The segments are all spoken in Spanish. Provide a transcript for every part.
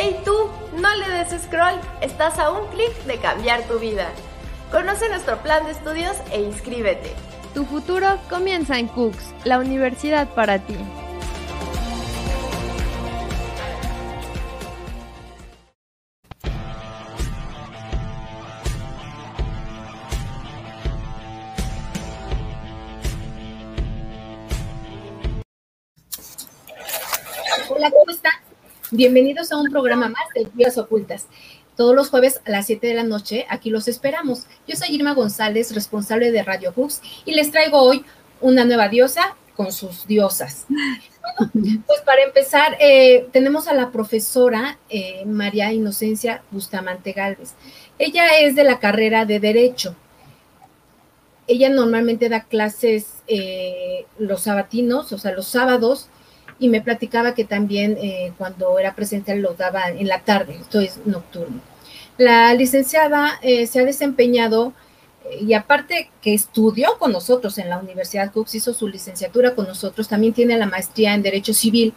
¡Hey tú! No le des scroll, estás a un clic de cambiar tu vida. Conoce nuestro plan de estudios e inscríbete. Tu futuro comienza en Cooks, la universidad para ti. Bienvenidos a un programa más de Vidas Ocultas. Todos los jueves a las 7 de la noche, aquí los esperamos. Yo soy Irma González, responsable de Radio Hooks, y les traigo hoy una nueva diosa con sus diosas. Bueno, pues para empezar, eh, tenemos a la profesora eh, María Inocencia Bustamante Galvez. Ella es de la carrera de Derecho. Ella normalmente da clases eh, los sabatinos, o sea, los sábados, y me platicaba que también eh, cuando era presencial lo daba en la tarde, esto es nocturno. La licenciada eh, se ha desempeñado eh, y aparte que estudió con nosotros en la Universidad Cooks, hizo su licenciatura con nosotros, también tiene la maestría en Derecho Civil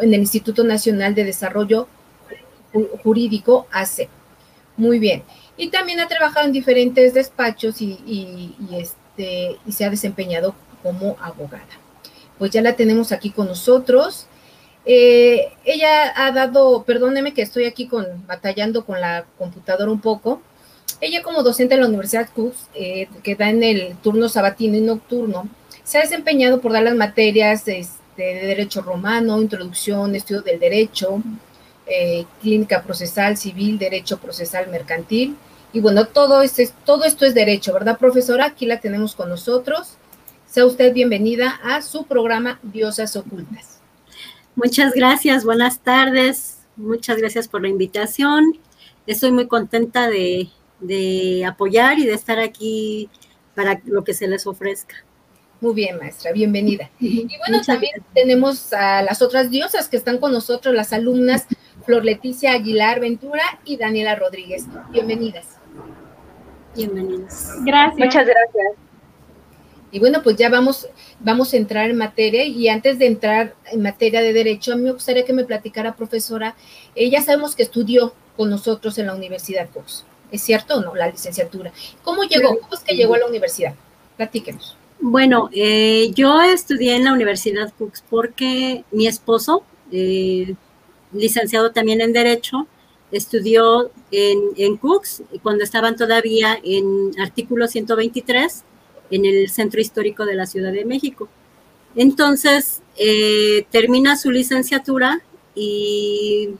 en el Instituto Nacional de Desarrollo Jurídico, ACE. Muy bien. Y también ha trabajado en diferentes despachos y este, y se ha desempeñado como abogada pues ya la tenemos aquí con nosotros. Eh, ella ha dado, perdóneme que estoy aquí con, batallando con la computadora un poco. Ella como docente en la Universidad Cooks, eh, que da en el turno sabatino y nocturno, se ha desempeñado por dar las materias este, de Derecho Romano, Introducción, Estudio del Derecho, eh, Clínica Procesal Civil, Derecho Procesal Mercantil. Y bueno, este, todo esto es derecho, ¿verdad, profesora? Aquí la tenemos con nosotros. Sea usted bienvenida a su programa Diosas Ocultas. Muchas gracias, buenas tardes. Muchas gracias por la invitación. Estoy muy contenta de, de, apoyar y de estar aquí para lo que se les ofrezca. Muy bien, maestra, bienvenida. Y bueno, Muchas también gracias. tenemos a las otras diosas que están con nosotros, las alumnas Flor Leticia Aguilar Ventura y Daniela Rodríguez. Bienvenidas. Bienvenidas. Gracias. Muchas gracias. Y bueno, pues ya vamos, vamos a entrar en materia y antes de entrar en materia de derecho, a mí me gustaría que me platicara, profesora, ya sabemos que estudió con nosotros en la Universidad Cox, ¿es cierto o no? La licenciatura. ¿Cómo llegó? ¿Cómo es que llegó a la universidad? Platíquenos. Bueno, eh, yo estudié en la Universidad Cooks porque mi esposo, eh, licenciado también en Derecho, estudió en, en Cooks cuando estaban todavía en artículo 123 en el centro histórico de la Ciudad de México. Entonces, eh, termina su licenciatura y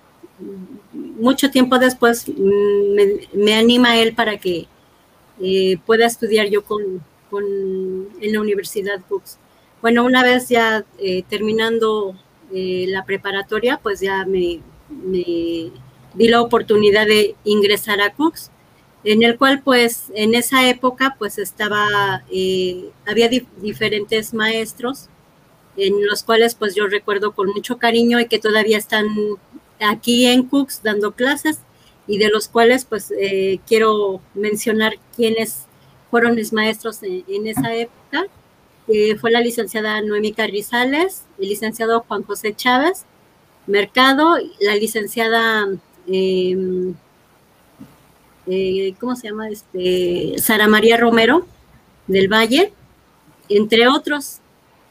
mucho tiempo después me, me anima él para que eh, pueda estudiar yo con, en la Universidad Cooks. Bueno, una vez ya eh, terminando la preparatoria, pues ya me, me, di la oportunidad de ingresar a Cooks en el cual pues en esa época pues estaba, eh, había di diferentes maestros en los cuales pues yo recuerdo con mucho cariño y que todavía están aquí en Cooks dando clases y de los cuales pues eh, quiero mencionar quiénes fueron mis maestros en, esa época. Eh, fue la licenciada Noemi Carrizales, el licenciado Juan José Chávez Mercado, la licenciada eh, eh, ¿cómo se llama? Este, Sara María Romero del Valle, entre otros.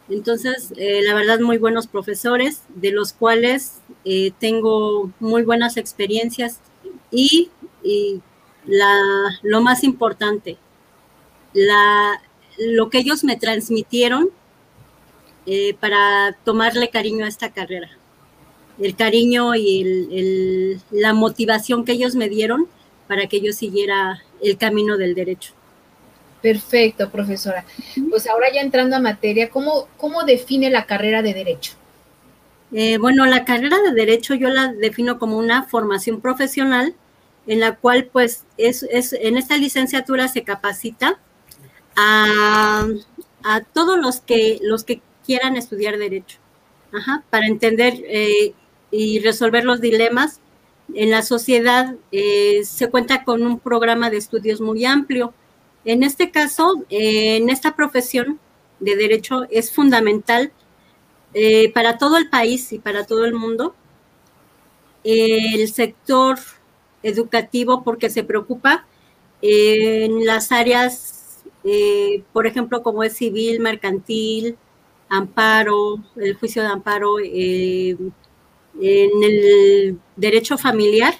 Entonces, eh, la verdad, muy buenos profesores, de los cuales eh, tengo muy buenas experiencias y, lo más importante, lo que ellos me transmitieron para tomarle cariño a esta carrera. El cariño y la motivación que ellos me dieron para que yo siguiera el camino del derecho. Perfecto, profesora. Pues ahora ya entrando a materia, ¿cómo, cómo define la carrera de derecho? Eh, bueno, la carrera de derecho yo la defino como una formación profesional en la cual pues es, es en esta licenciatura se capacita a, a, todos los que, los que quieran estudiar derecho, Ajá, para entender eh, y resolver los dilemas en la sociedad eh, se cuenta con un programa de estudios muy amplio. En este caso, eh, en esta profesión de derecho es fundamental eh, para todo el país y para todo el mundo el sector educativo porque se preocupa en las áreas, eh, por ejemplo, como es civil, mercantil, amparo, el juicio de amparo, eh, en el derecho familiar,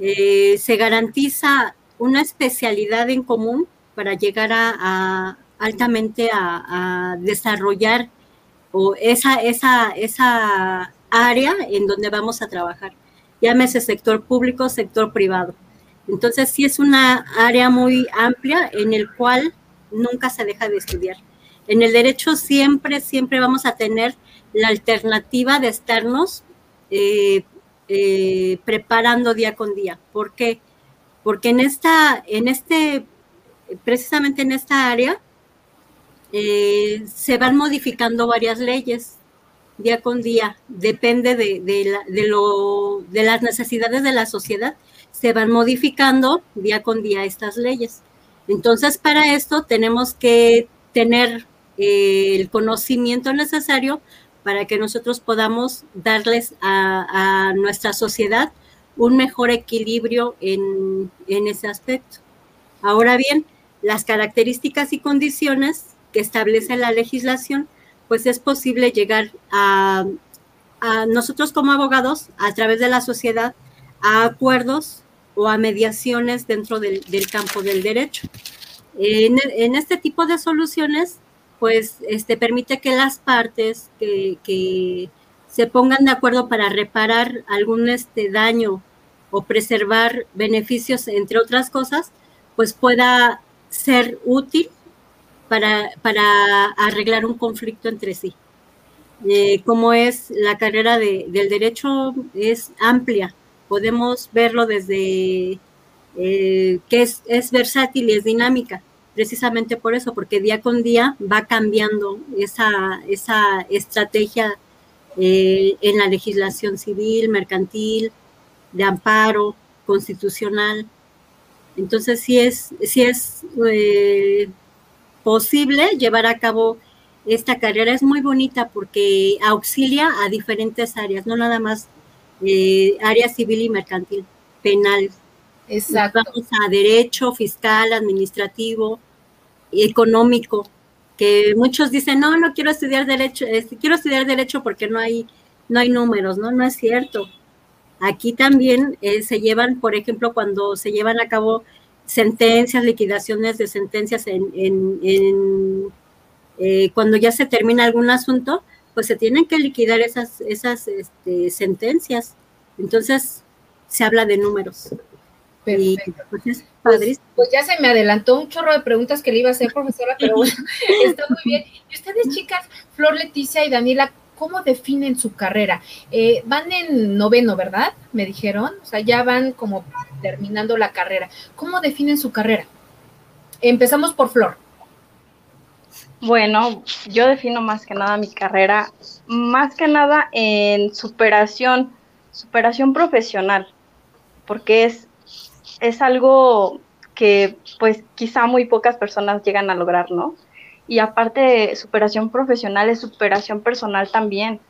eh, se garantiza una especialidad en común para llegar a, altamente a, desarrollar o esa, esa, esa área en donde vamos a trabajar. Llámese sector público, sector privado. Entonces sí es una área muy amplia en el cual nunca se deja de estudiar. En el derecho siempre, siempre vamos a tener la alternativa de estarnos eh, eh, preparando día con día. ¿Por qué? Porque en esta, en este, precisamente en esta área, eh, se van modificando varias leyes día con día, depende de, de, lo, de las necesidades de la sociedad, se van modificando día con día estas leyes. Entonces, para esto tenemos que tener el conocimiento necesario para que nosotros podamos darles a, nuestra sociedad un mejor equilibrio en, en, ese aspecto. Ahora bien, las características y condiciones que establece la legislación, pues es posible llegar a, nosotros como abogados, a través de la sociedad, a acuerdos o a mediaciones dentro del, del campo del derecho. En, este tipo de soluciones pues este, permite que las partes que, se pongan de acuerdo para reparar algún este, daño o preservar beneficios, entre otras cosas, pues pueda ser útil para, para arreglar un conflicto entre sí. Eh, como es la carrera de, del derecho es amplia, podemos verlo desde eh, que es, es versátil y es dinámica precisamente por eso, porque día con día va cambiando esa, esa estrategia eh, en la legislación civil, mercantil, de amparo, constitucional. Entonces, sí es, sí es eh, posible llevar a cabo esta carrera. Es muy bonita porque auxilia a diferentes áreas, no nada más eh, área civil y mercantil, penal, Exacto. Vamos a derecho fiscal, administrativo, económico, que muchos dicen, no, no quiero estudiar derecho, quiero estudiar derecho porque no hay, no hay números, ¿no? No es cierto. Aquí también eh, se llevan, por ejemplo, cuando se llevan a cabo sentencias, liquidaciones de sentencias en, en, eh, cuando ya se termina algún asunto, pues se tienen que liquidar esas, esas este, sentencias. Entonces, se habla de números. Perfecto. Pues, pues, pues, ya se me adelantó un chorro de preguntas que le iba a hacer, profesora, pero bueno, está muy bien. Y ustedes, chicas, Flor, Leticia y Daniela, ¿cómo definen su carrera? Eh, van en noveno, ¿verdad? Me dijeron. O sea, ya van como terminando la carrera. ¿Cómo definen su carrera? Empezamos por Flor. Bueno, yo defino más que nada mi carrera, más que nada en superación, superación profesional, porque es es algo que pues quizá muy pocas personas llegan a lograr, ¿no? Y aparte superación profesional, es superación personal también,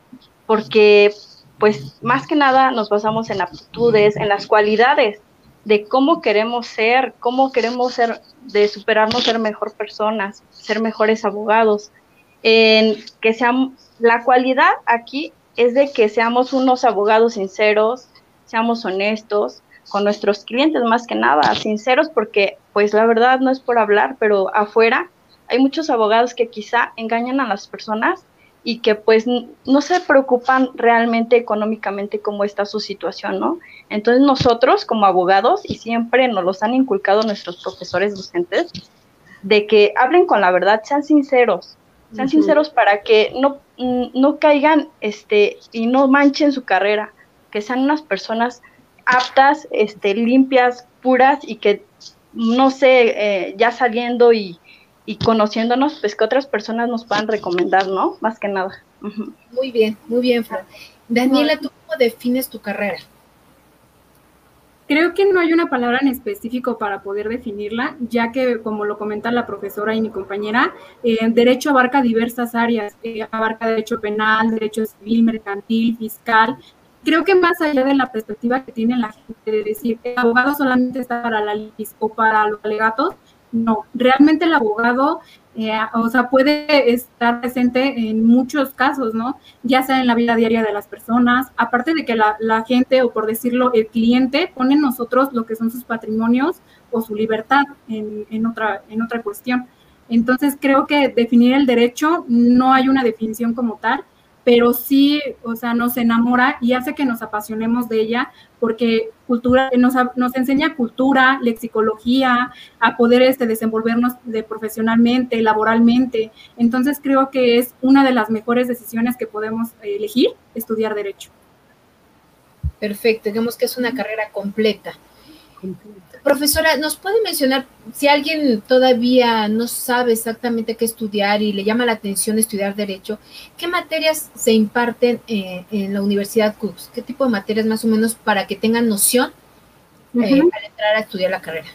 porque pues más que nada nos basamos en aptitudes, en las cualidades de cómo queremos ser, cómo queremos ser, de superarnos, ser mejor personas, ser mejores abogados, en que seamos, la cualidad aquí es de que seamos unos abogados sinceros, seamos honestos, con nuestros clientes más que nada, sinceros, porque pues la verdad no es por hablar, pero afuera hay muchos abogados que quizá engañan a las personas y que pues no se preocupan realmente económicamente cómo está su situación, ¿no? Entonces nosotros como abogados, y siempre nos los han inculcado nuestros profesores docentes, de que hablen con la verdad, sean sinceros, sean sinceros para que no, no caigan este, y no manchen su carrera, que sean unas personas aptas, este, limpias, puras y que, no sé, eh, ya saliendo y, conociéndonos, pues que otras personas nos puedan recomendar, ¿no? Más que nada. Muy bien, muy bien, Fran. Daniela, ¿tú cómo defines tu carrera? Creo que no hay una palabra en específico para poder definirla, ya que, como lo comenta la profesora y mi compañera, eh, derecho abarca diversas áreas, eh, abarca derecho penal, derecho civil, mercantil, fiscal, creo que más allá de la perspectiva que tiene la gente de decir, el abogado solamente está para la litis o para los alegatos, no, realmente el abogado, eh, o sea, puede estar presente en muchos casos, ¿no? Ya sea en la vida diaria de las personas, aparte de que la, la gente, o por decirlo, el cliente pone en nosotros lo que son sus patrimonios o su libertad en, en, otra, en otra cuestión. Entonces, creo que definir el derecho no hay una definición como tal, pero sí, o sea, nos enamora y hace que nos apasionemos de ella porque cultura, nos, nos enseña cultura, lexicología, a poder este, desenvolvernos de profesionalmente, laboralmente. Entonces creo que es una de las mejores decisiones que podemos elegir, estudiar derecho. Perfecto, digamos que es una carrera completa. Profesora, ¿nos puede mencionar si alguien todavía no sabe exactamente qué estudiar y le llama la atención estudiar derecho, qué materias se imparten eh, en la Universidad Cooks? ¿Qué tipo de materias más o menos para que tengan noción eh, al entrar a estudiar la carrera?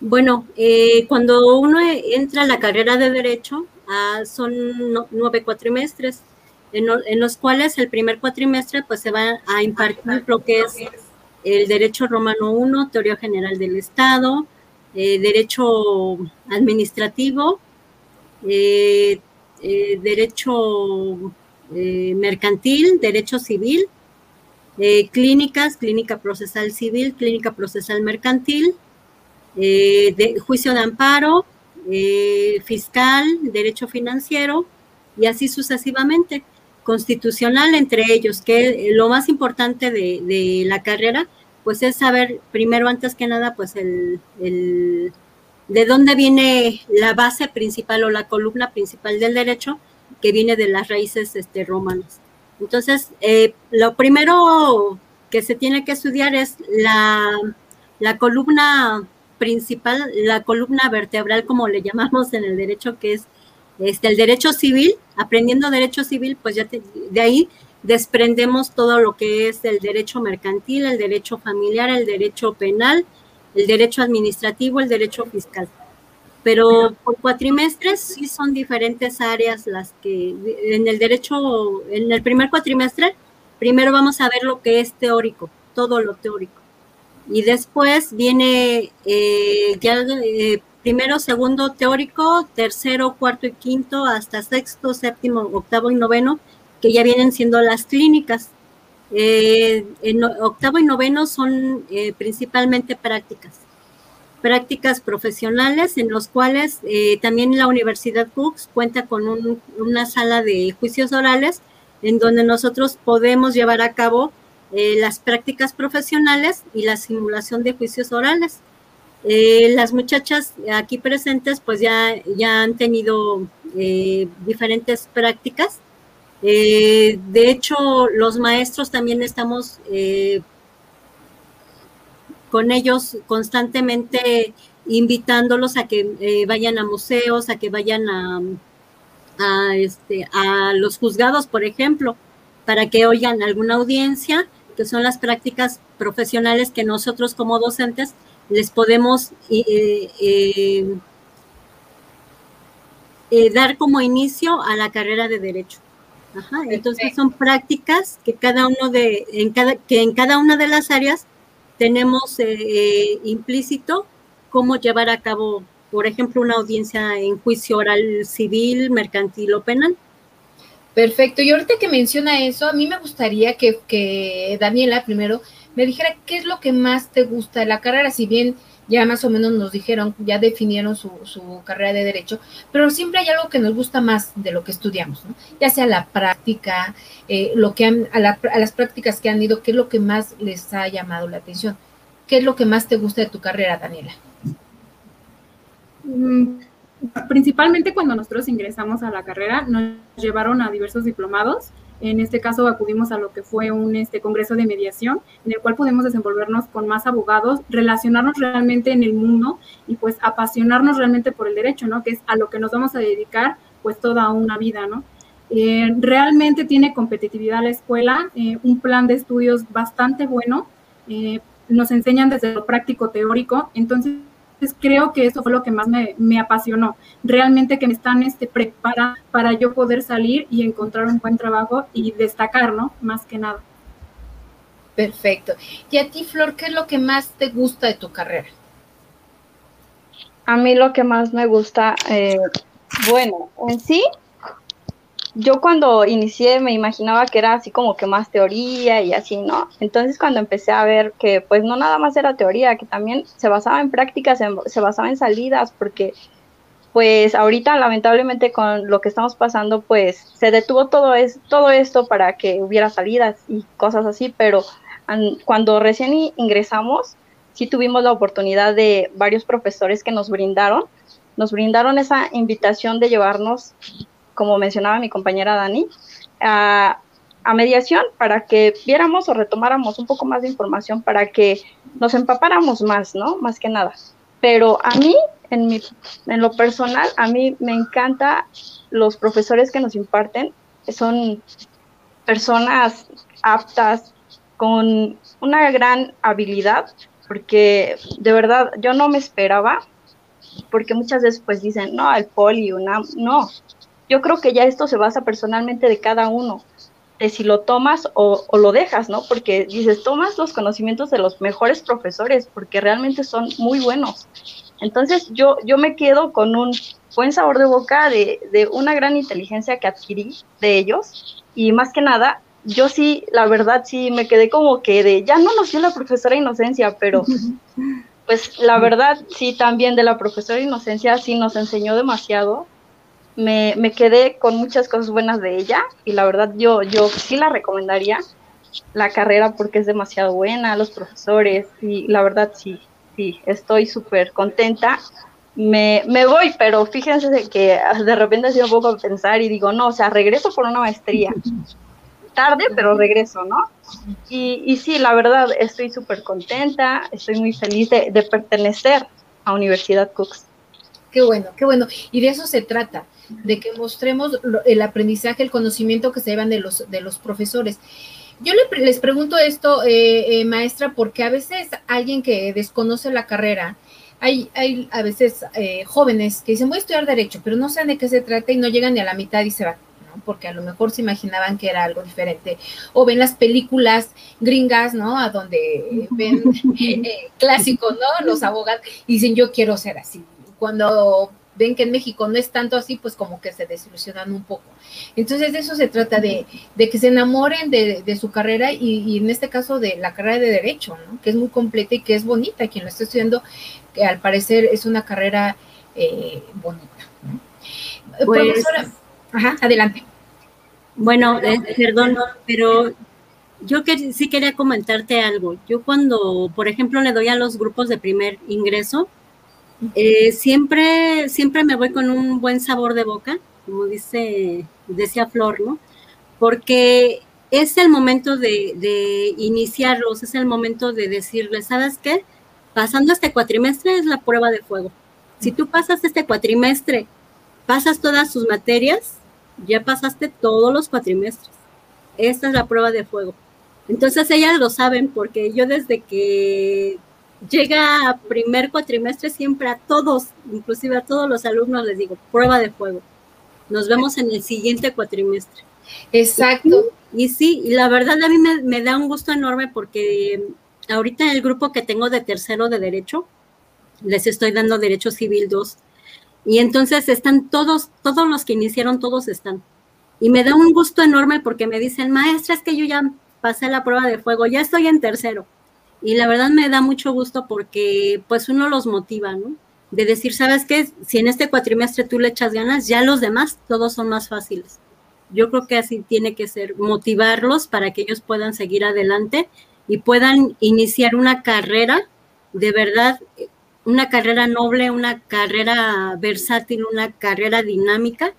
Bueno, eh, cuando uno entra a la carrera de derecho, ah, son nueve cuatrimestres, en, en, los cuales el primer cuatrimestre pues se va a impartir lo que es el derecho romano 1, teoría general del Estado, eh, derecho administrativo, eh, eh, derecho mercantil, derecho civil, clínicas, clínica procesal civil, clínica procesal mercantil, de, juicio de amparo, fiscal, derecho financiero y así sucesivamente constitucional entre ellos, que lo más importante de, la carrera, pues es saber primero, antes que nada, pues el, el, de dónde viene la base principal o la columna principal del derecho, que viene de las raíces este, romanas. Entonces, eh, lo primero que se tiene que estudiar es la, la columna principal, la columna vertebral, como le llamamos en el derecho, que es este, el derecho civil, aprendiendo derecho civil, pues ya de ahí desprendemos todo lo que es el derecho mercantil, el derecho familiar, el derecho penal, el derecho administrativo, el derecho fiscal. Pero por cuatrimestres sí son diferentes áreas las que en el derecho, en el primer cuatrimestre, primero vamos a ver lo que es teórico, todo lo teórico. Y después viene eh, ya eh, primero, segundo teórico, tercero, cuarto y quinto, hasta sexto, séptimo, octavo y noveno, que ya vienen siendo las clínicas. Eh, en octavo y noveno son eh, principalmente prácticas, prácticas profesionales en los cuales eh, también la Universidad Cooks cuenta con un, una sala de juicios orales en donde nosotros podemos llevar a cabo las prácticas profesionales y la simulación de juicios orales. Eh, las muchachas aquí presentes pues ya, ya han tenido eh, diferentes prácticas. Eh, de hecho, los maestros también estamos con ellos constantemente invitándolos a que vayan a museos, a que vayan a, este, a los juzgados, por ejemplo, para que oigan alguna audiencia, que son las prácticas profesionales que nosotros como docentes les podemos eh, eh, eh, dar como inicio a la carrera de derecho. Ajá, entonces son prácticas que cada uno de, en cada, que en cada una de las áreas tenemos implícito cómo llevar a cabo, por ejemplo, una audiencia en juicio oral civil, mercantil o penal. Perfecto. Y ahorita que menciona eso, a mí me gustaría que, que Daniela primero me dijera qué es lo que más te gusta de la carrera, si bien ya más o menos nos dijeron, ya definieron su, su carrera de derecho, pero siempre hay algo que nos gusta más de lo que estudiamos, ¿no? ya sea la práctica, eh, lo que han, a, la, a las prácticas que han ido, qué es lo que más les ha llamado la atención, qué es lo que más te gusta de tu carrera, Daniela. Mm, principalmente cuando nosotros ingresamos a la carrera, nos llevaron a diversos diplomados en este caso acudimos a lo que fue un este, congreso de mediación en el cual pudimos desenvolvernos con más abogados, relacionarnos realmente en el mundo y pues apasionarnos realmente por el derecho, ¿no? Que es a lo que nos vamos a dedicar pues toda una vida, ¿no? Eh, realmente tiene competitividad la escuela, eh, un plan de estudios bastante bueno, eh, nos enseñan desde lo práctico teórico, entonces creo que eso fue lo que más me, me apasionó, realmente que me están este, prepara para yo poder salir y encontrar un buen trabajo y destacar, ¿no? Más que nada. Perfecto. Y a ti, Flor, ¿qué es lo que más te gusta de tu carrera? A mí lo que más me gusta, eh, bueno, en sí, yo cuando inicié me imaginaba que era así como que más teoría y así, ¿no? Entonces cuando empecé a ver que pues no nada más era teoría, que también se basaba en prácticas, se, basaba en salidas, porque pues ahorita lamentablemente con lo que estamos pasando pues se detuvo todo, es, todo esto para que hubiera salidas y cosas así, pero cuando recién ingresamos sí tuvimos la oportunidad de varios profesores que nos brindaron, nos brindaron esa invitación de llevarnos como mencionaba mi compañera Dani, a, mediación para que viéramos o retomáramos un poco más de información para que nos empapáramos más, ¿no? Más que nada. Pero a mí, en, mi, en lo personal, a mí me encanta los profesores que nos imparten, son personas aptas, con una gran habilidad, porque de verdad yo no me esperaba, porque muchas veces pues dicen, no, el poli, una, no, yo creo que ya esto se basa personalmente de cada uno, de si lo tomas o, lo dejas, ¿no? Porque dices, tomas los conocimientos de los mejores profesores, porque realmente son muy buenos. Entonces yo, yo me quedo con un buen sabor de boca de, de una gran inteligencia que adquirí de ellos y más que nada yo sí, la verdad, sí me quedé como que de, ya no nos dio la profesora Inocencia, pero pues la verdad, sí, también de la profesora Inocencia sí nos enseñó demasiado me, me, quedé con muchas cosas buenas de ella y la verdad yo, yo sí la recomendaría la carrera porque es demasiado buena, los profesores y la verdad sí, sí, estoy súper contenta. Me, me, voy, pero fíjense que de repente sido un poco a pensar y digo, no, o sea, regreso por una maestría. Tarde, pero regreso, ¿no? Y, y sí, la verdad, estoy súper contenta, estoy muy feliz de, de pertenecer a Universidad Cooks. Qué bueno, qué bueno. Y de eso se trata de que mostremos el aprendizaje, el conocimiento que se llevan de los, de los profesores. Yo les pregunto esto, eh, eh, maestra, porque a veces alguien que desconoce la carrera, hay, hay a veces eh, jóvenes que dicen voy a estudiar derecho, pero no saben de qué se trata y no llegan ni a la mitad y se van, porque a lo mejor se imaginaban que era algo diferente. O ven las películas gringas, ¿no? A donde ven clásico, ¿no? Los abogados y dicen yo quiero ser así. Cuando ven que en México no es tanto así, pues como que se desilusionan un poco. Entonces de eso se trata, de, que se enamoren de, su carrera y, en este caso de la carrera de derecho, ¿no? que es muy completa y que es bonita. Quien lo está estudiando, que al parecer es una carrera eh, bonita. Pues, Profesora, ajá, adelante. Bueno, eh, perdón, pero yo que, sí quería comentarte algo. Yo cuando, por ejemplo, le doy a los grupos de primer ingreso, eh, siempre, siempre me voy con un buen sabor de boca, como dice, decía Flor, ¿no? Porque es el momento de, de iniciarlos, es el momento de decirles, ¿sabes qué? Pasando este cuatrimestre es la prueba de fuego. Si tú pasas este cuatrimestre, pasas todas sus materias, ya pasaste todos los cuatrimestres. Esta es la prueba de fuego. Entonces ellas lo saben porque yo desde que llega a primer cuatrimestre siempre a todos, inclusive a todos los alumnos les digo, prueba de fuego. Nos vemos en el siguiente cuatrimestre. Exacto. Y, sí, y la verdad a mí me, da un gusto enorme porque ahorita en el grupo que tengo de tercero de derecho, les estoy dando derecho civil 2. Y entonces están todos, todos los que iniciaron, todos están. Y me da un gusto enorme porque me dicen, maestra, es que yo ya pasé la prueba de fuego, ya estoy en tercero y la verdad me da mucho gusto porque pues uno los motiva, ¿no? De decir, ¿sabes qué? Si en este cuatrimestre tú le echas ganas, ya los demás todos son más fáciles. Yo creo que así tiene que ser, motivarlos para que ellos puedan seguir adelante y puedan iniciar una carrera de verdad, una carrera noble, una carrera versátil, una carrera dinámica,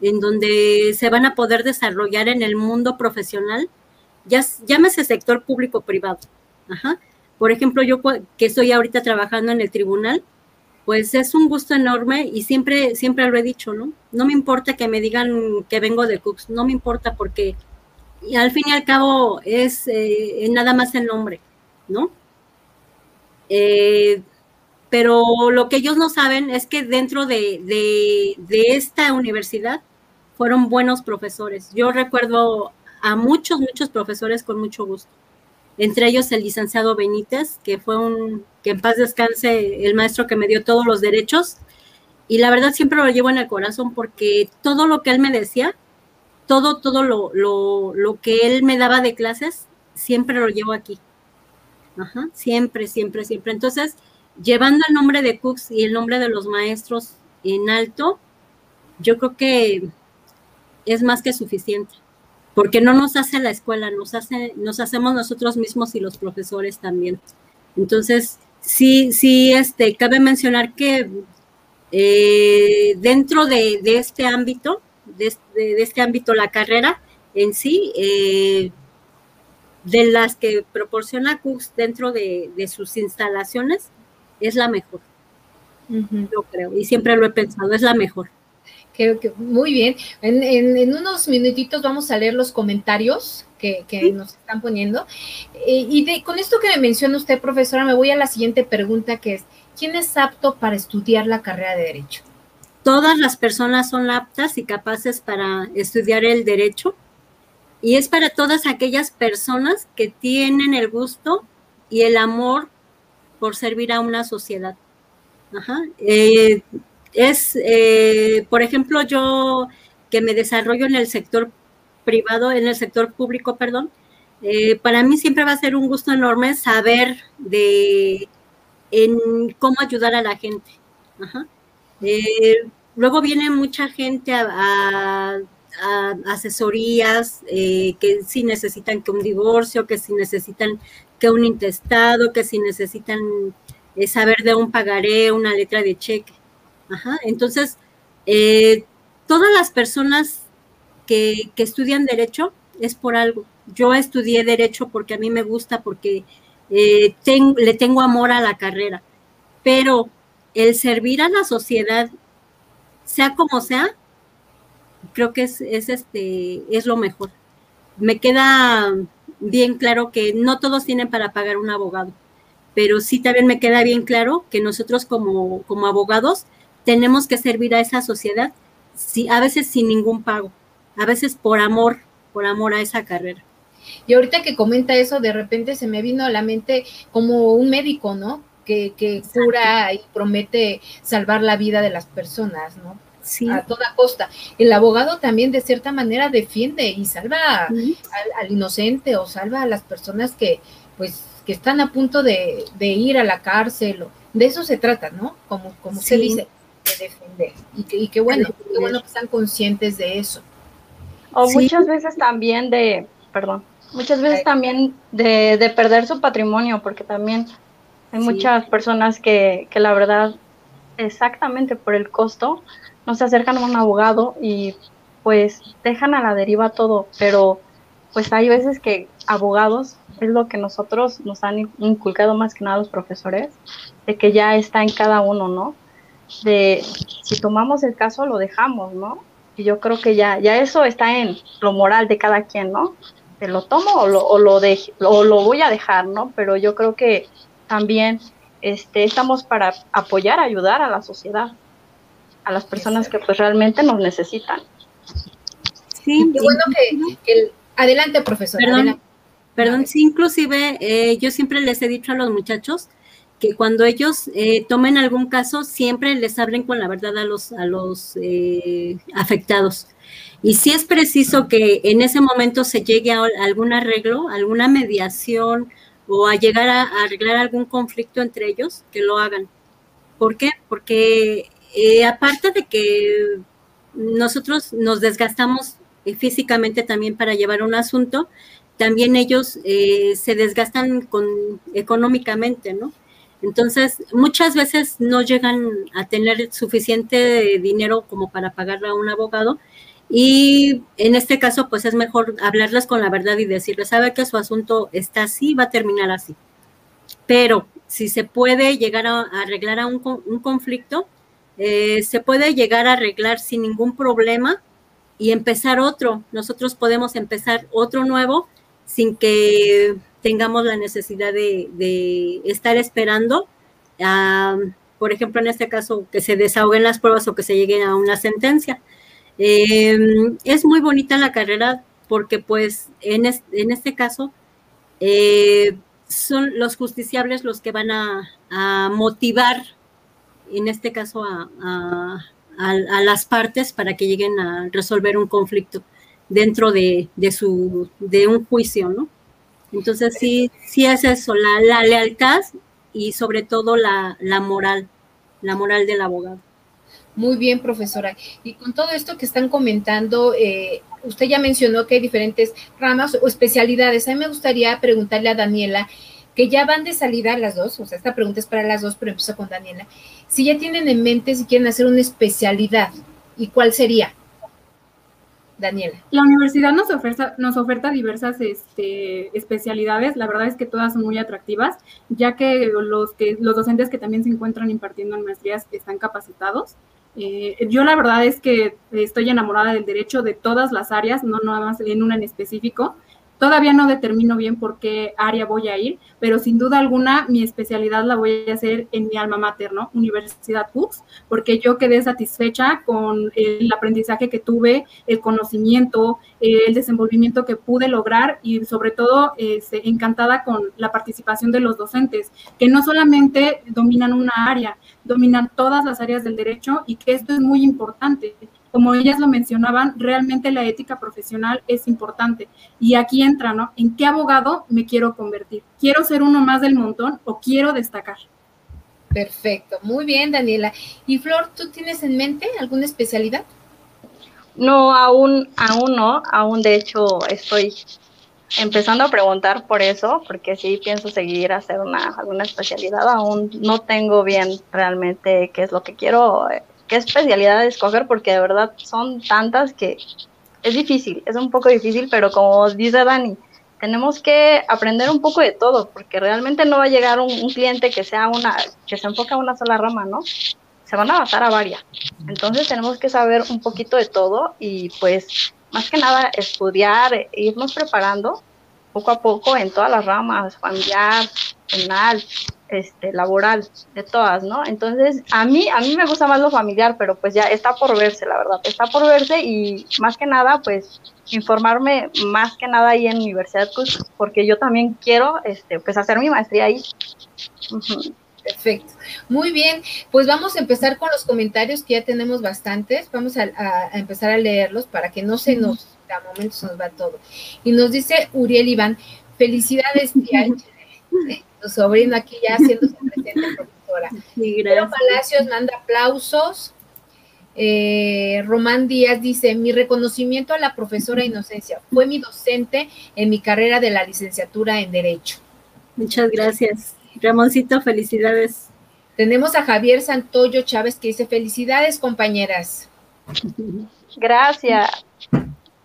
en donde se van a poder desarrollar en el mundo profesional, ya, llámese sector público-privado Ajá. Por ejemplo, yo que estoy ahorita trabajando en el tribunal, pues es un gusto enorme y siempre, siempre lo he dicho, ¿no? No me importa que me digan que vengo de Cooks, no me importa porque al fin y al cabo es eh, nada más el nombre, ¿no? Eh, pero lo que ellos no saben es que dentro de, de esta universidad fueron buenos profesores. Yo recuerdo a muchos, muchos profesores con mucho gusto entre ellos el licenciado Benítez, que fue un, que en paz descanse, el maestro que me dio todos los derechos. Y la verdad siempre lo llevo en el corazón porque todo lo que él me decía, todo, todo lo, lo, lo que él me daba de clases, siempre lo llevo aquí. Siempre, siempre, siempre. Entonces, llevando el nombre de Cooks y el nombre de los maestros en alto, yo creo que es más que suficiente, porque no nos hace la escuela, nos, hace, nos hacemos nosotros mismos y los profesores también. Entonces, sí, sí, este, cabe mencionar que eh, dentro de, este ámbito, de, este ámbito, la carrera en sí, eh, de las que proporciona Cooks dentro de, sus instalaciones, es la mejor. Yo creo, y siempre lo he pensado, es la mejor. Que, muy bien. En, unos minutitos vamos a leer los comentarios que, nos están poniendo. Eh, y de, con esto que me menciona usted, profesora, me voy a la siguiente pregunta que es, ¿quién es apto para estudiar la carrera de Derecho? Todas las personas son aptas y capaces para estudiar el derecho. Y es para todas aquellas personas que tienen el gusto y el amor por servir a una sociedad. Ajá. Eh, es, eh, por ejemplo, yo que me desarrollo en el sector privado, en el sector público, perdón, eh, para mí siempre va a ser un gusto enorme saber de en cómo ayudar a la gente. luego viene mucha gente a asesorías eh, que si necesitan que un divorcio, que si necesitan que un intestado, que si necesitan eh, saber de un pagaré, una letra de cheque. Entonces, eh, todas las personas que, estudian derecho es por algo. Yo estudié derecho porque a mí me gusta, porque le tengo amor a la carrera, pero el servir a la sociedad, sea como sea, creo que es, este, es lo mejor. Me queda bien claro que no todos tienen para pagar un abogado, pero sí también me queda bien claro que nosotros como, como abogados tenemos que servir a esa sociedad, sí, a veces sin ningún pago, a veces por amor, por amor a esa carrera. Y ahorita que comenta eso, de repente se me vino a la mente como un médico, ¿no? Que, que cura y promete salvar la vida de las personas, ¿no? a toda costa. El abogado también de cierta manera defiende y salva al, inocente o salva a las personas que pues que están a punto de, ir a la cárcel. de eso se trata, ¿no? Como, como se dice, de defender. Y que, bueno, qué bueno que están conscientes de eso. O muchas veces también de, perdón, muchas veces también de, de, perder su patrimonio, porque también hay muchas personas que, que la verdad, exactamente por el costo, no se acercan a un abogado y pues dejan a la deriva todo, pero pues hay veces que abogados es lo que nosotros nos han inculcado más que nada los profesores, de que ya está en cada uno, ¿no? De si tomamos el caso lo dejamos, ¿no? Y yo creo que ya, ya eso está en lo moral de cada quien, ¿no? Te lo tomo o lo, o lo, o lo voy a dejar, ¿no? Pero yo creo que también este, estamos para apoyar, ayudar a la sociedad a las personas que pues realmente nos necesitan. Sí, qué bueno que, adelante, profesor. Perdón, perdón sí, inclusive eh, yo siempre les he dicho a los muchachos que cuando ellos eh, tomen algún caso, siempre les hablen con la verdad a los, a los eh, afectados. Y si es preciso que en ese momento se llegue a algún arreglo, alguna mediación o a llegar a arreglar algún conflicto entre ellos, que lo hagan. ¿Por qué? Porque eh, aparte de que nosotros nos desgastamos eh, físicamente también para llevar un asunto, también ellos se desgastan con, económicamente, ¿no? Entonces, muchas veces no llegan a tener suficiente dinero como para pagarle a un abogado y en este caso, pues es mejor hablarles con la verdad y decirles, sabe que su asunto está así, va a terminar así. Pero si se puede llegar a, arreglar a un, un conflicto, eh, se puede llegar a arreglar sin ningún problema y empezar otro. Nosotros podemos empezar otro nuevo sin que tengamos la necesidad de, estar esperando, por ejemplo, en este caso, que se desahoguen las pruebas o que se lleguen a una sentencia. Em, es muy bonita la carrera porque pues en, en este caso eh, son los justiciables los que van a, motivar, en este caso, a, las partes para que lleguen a resolver un conflicto dentro de, su, de un juicio, ¿no? Entonces sí, sí es eso, la, lealtad y sobre todo la, la moral, la moral del abogado. Muy bien, profesora. Y con todo esto que están comentando, eh, usted ya mencionó que hay diferentes ramas o especialidades. A mí me gustaría preguntarle a Daniela, que ya van de salida las dos, o sea, esta pregunta es para las dos, pero empiezo con Daniela. Si ya tienen en mente si quieren hacer una especialidad, ¿y cuál sería? Daniela. La universidad nos oferta, diversas este, especialidades, la verdad es que todas son muy atractivas, ya que los, que los docentes que también se encuentran impartiendo en maestrías están capacitados. Eh, yo la verdad es que estoy enamorada del derecho de todas las áreas, no nada más en una en específico. Todavía no determino bien por qué área voy a ir, pero sin duda alguna mi especialidad la voy a hacer en mi alma mater, ¿no? Universidad UX, porque yo quedé satisfecha con el aprendizaje que tuve, el conocimiento, el desenvolvimiento que pude lograr y sobre todo este, encantada con la participación de los docentes, que no solamente dominan una área, dominan todas las áreas del derecho y que esto es muy importante como ellas lo mencionaban, realmente la ética profesional es importante. Y aquí entra, ¿no? ¿En qué abogado me quiero convertir? ¿Quiero ser uno más del montón o quiero destacar? Perfecto, muy bien, Daniela. Y Flor, ¿tú tienes en mente alguna especialidad? No, aún, aún no, aún de hecho estoy empezando a preguntar por eso, porque sí pienso seguir a hacer una, alguna especialidad, aún no tengo bien realmente qué es lo que quiero qué especialidad escoger, porque de verdad son tantas que es difícil, es un poco difícil, pero como dice Dani, tenemos que aprender un poco de todo, porque realmente no va a llegar un, cliente que sea una, que se enfoque a una sola rama, ¿no? Se van a basar a varias. Entonces tenemos que saber un poquito de todo y pues más que nada estudiar, e irnos preparando poco a poco en todas las ramas, familiar, penal, este, laboral, de todas, ¿no? Entonces, a mí, a mí me gusta más lo familiar, pero pues ya está por verse, la verdad, está por verse y más que nada, pues, informarme más que nada ahí en Universidad pues, porque yo también quiero, este, pues, hacer mi maestría ahí. Perfecto. Muy bien, pues vamos a empezar con los comentarios que ya tenemos bastantes. Vamos a, empezar a leerlos para que no se nos, a momentos nos va todo. Y nos dice Uriel Iván, felicidades, tía sobrino aquí ya haciéndose presente, profesora. Sí, Pero Palacios manda aplausos. Eh, Román Díaz dice, mi reconocimiento a la profesora Inocencia fue mi docente en mi carrera de la licenciatura en Derecho. Muchas gracias. Ramoncito, felicidades. Tenemos a Javier Santoyo Chávez que dice, felicidades compañeras. Gracias.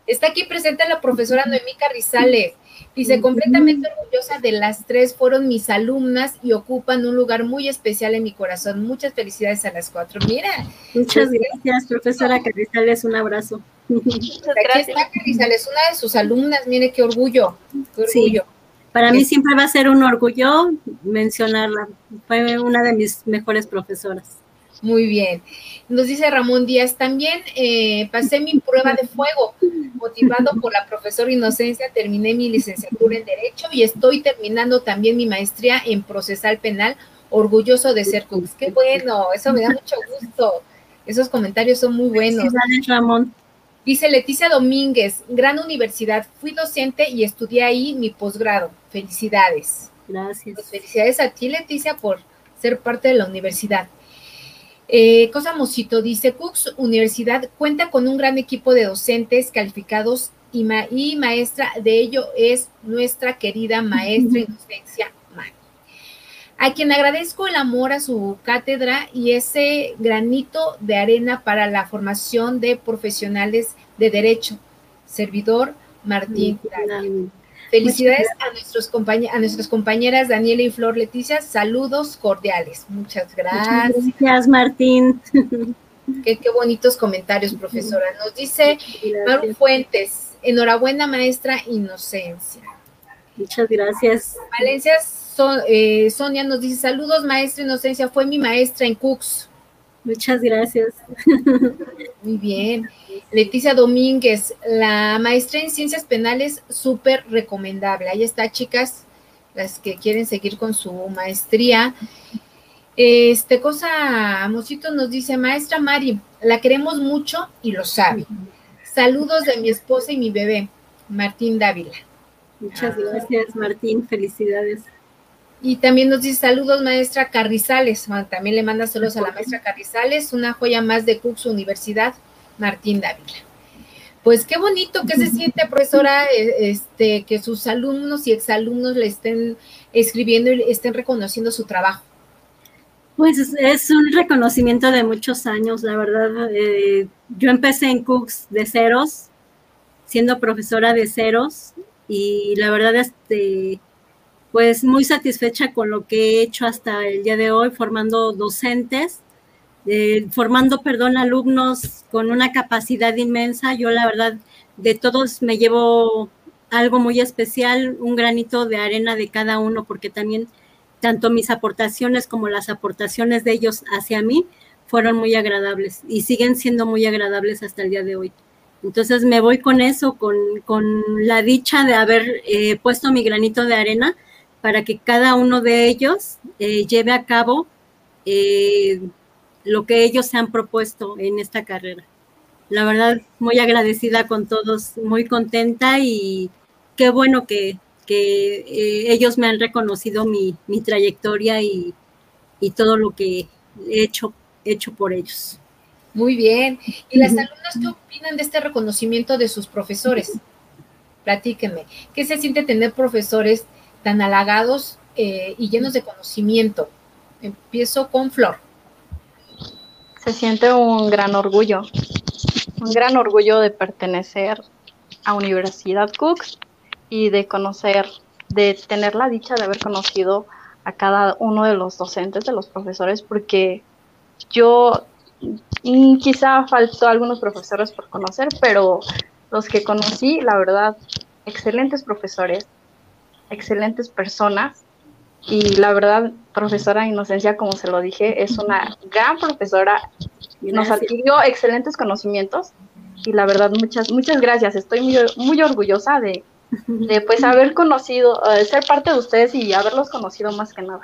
Está aquí presente la profesora Noemí Carrizales. Dice, completamente orgullosa de las tres, fueron mis alumnas y ocupan un lugar muy especial en mi corazón. Muchas felicidades a las cuatro. Mira. Muchas gracias, profesora Carrizales, un abrazo. Muchas gracias. Aquí está Carrizales, una de sus alumnas, mire qué orgullo, qué orgullo. para mí siempre va a ser un orgullo mencionarla. Fue una de mis mejores profesoras. Muy bien. Nos dice Ramón Díaz, también eh, pasé mi prueba de fuego. Motivado por la profesora Inocencia, terminé mi licenciatura en Derecho y estoy terminando también mi maestría en procesal penal. Orgulloso de ser Cooks. Qué bueno, eso me da mucho gusto. Esos comentarios son muy buenos. Ramón. Dice Leticia Domínguez, gran universidad, fui docente y estudié ahí mi posgrado. Felicidades. Gracias. Pues felicidades a ti, Leticia, por ser parte de la universidad. Eh, Cosa Mosito dice, Cooks Universidad cuenta con un gran equipo de docentes calificados y, maestra de ello es nuestra querida maestra Inocencia Mani, a quien agradezco el amor a su cátedra y ese granito de arena para la formación de profesionales de derecho. Servidor Martín. Felicidades a, nuestros a nuestras compañeras Daniela y Flor Leticia. Saludos cordiales. Muchas gracias. Muchas gracias, Martín. Qué, qué, bonitos comentarios, profesora. Nos dice Maru Fuentes. Enhorabuena, maestra Inocencia. Muchas gracias. Valencia eh, Sonia nos dice: Saludos, maestra Inocencia. Fue mi maestra en Cooks. Muchas gracias. Muy bien. Leticia Domínguez, la maestra en ciencias penales, súper recomendable. Ahí está, chicas, las que quieren seguir con su maestría. Este cosa, Mosito nos dice, maestra Mari, la queremos mucho y lo sabe. Saludos de mi esposa y mi bebé, Martín Dávila. Muchas gracias, Martín. Felicidades. Y también nos dice saludos, maestra Carrizales. también le manda saludos a la maestra Carrizales, una joya más de Cux Universidad, Martín Dávila. Pues qué bonito que se siente, profesora, e, este, que sus alumnos y exalumnos le estén escribiendo y estén reconociendo su trabajo. Pues es un reconocimiento de muchos años, la verdad. Eh, yo empecé en Cooks de ceros, siendo profesora de ceros, y la verdad, este, pues muy satisfecha con lo que he hecho hasta el día de hoy, formando docentes, eh, formando, perdón, alumnos con una capacidad inmensa. Yo la verdad, de todos me llevo algo muy especial, un granito de arena de cada uno, porque también tanto mis aportaciones como las aportaciones de ellos hacia mí fueron muy agradables y siguen siendo muy agradables hasta el día de hoy. Entonces me voy con eso, con, la dicha de haber eh, puesto mi granito de arena para que cada uno de ellos eh, lleve a cabo eh, lo que ellos se han propuesto en esta carrera. La verdad, muy agradecida con todos, muy contenta y qué bueno que, ellos me han reconocido mi, trayectoria y, todo lo que he hecho, hecho por ellos. Muy bien. ¿Y las alumnas qué opinan de este reconocimiento de sus profesores? Platíquenme. ¿Qué se siente tener profesores tan halagados eh, y llenos de conocimiento? Empiezo con Flor. Se siente un gran orgullo, un gran orgullo de pertenecer a Universidad Cooks y de conocer, de tener la dicha de haber conocido a cada uno de los docentes, de los profesores, porque yo Mm, quizá faltó algunos profesores por conocer, pero los que conocí, la verdad, excelentes profesores, excelentes personas. Y la verdad, profesora Inocencia, como se lo dije, es una gran profesora. Nos adquirió excelentes conocimientos. Y la verdad, muchas, muchas gracias. Estoy muy, muy orgullosa de, de pues haber conocido, uh, ser parte de ustedes y haberlos conocido más que nada.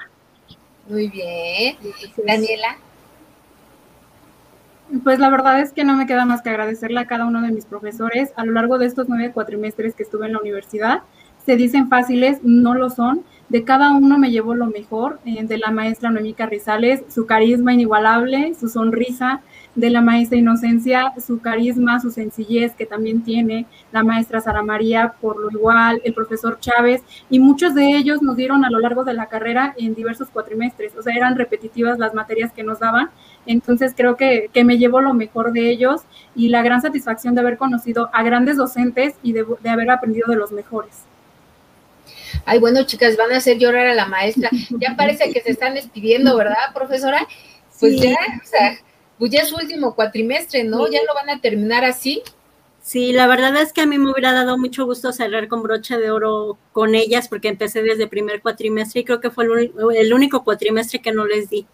Muy bien. Daniela. Pues la verdad es que no me queda más que agradecerle a cada uno de mis profesores a lo largo de estos nueve cuatrimestres que estuve en la universidad. Se dicen fáciles, no lo son. De cada uno me llevo lo mejor. Eh, de la maestra Noemí Carrizales, su carisma inigualable, su sonrisa. De la maestra Inocencia, su carisma, su sencillez que también tiene. La maestra Sara María, por lo igual. El profesor Chávez. Y muchos de ellos nos dieron a lo largo de la carrera en diversos cuatrimestres. O sea, eran repetitivas las materias que nos daban entonces creo que, me llevo lo mejor de ellos y la gran satisfacción de haber conocido a grandes docentes y de, haber aprendido de los mejores. Ay, bueno, chicas, van a hacer llorar a la maestra. Ya parece que se están despidiendo, ¿verdad, profesora? Pues ya, o sea, pues ya es su último cuatrimestre, ¿no? Ya lo van a terminar así. Sí, la verdad es que a mí me hubiera dado mucho gusto cerrar con brocha de oro con ellas porque empecé desde primer cuatrimestre y creo que fue el único cuatrimestre que no les di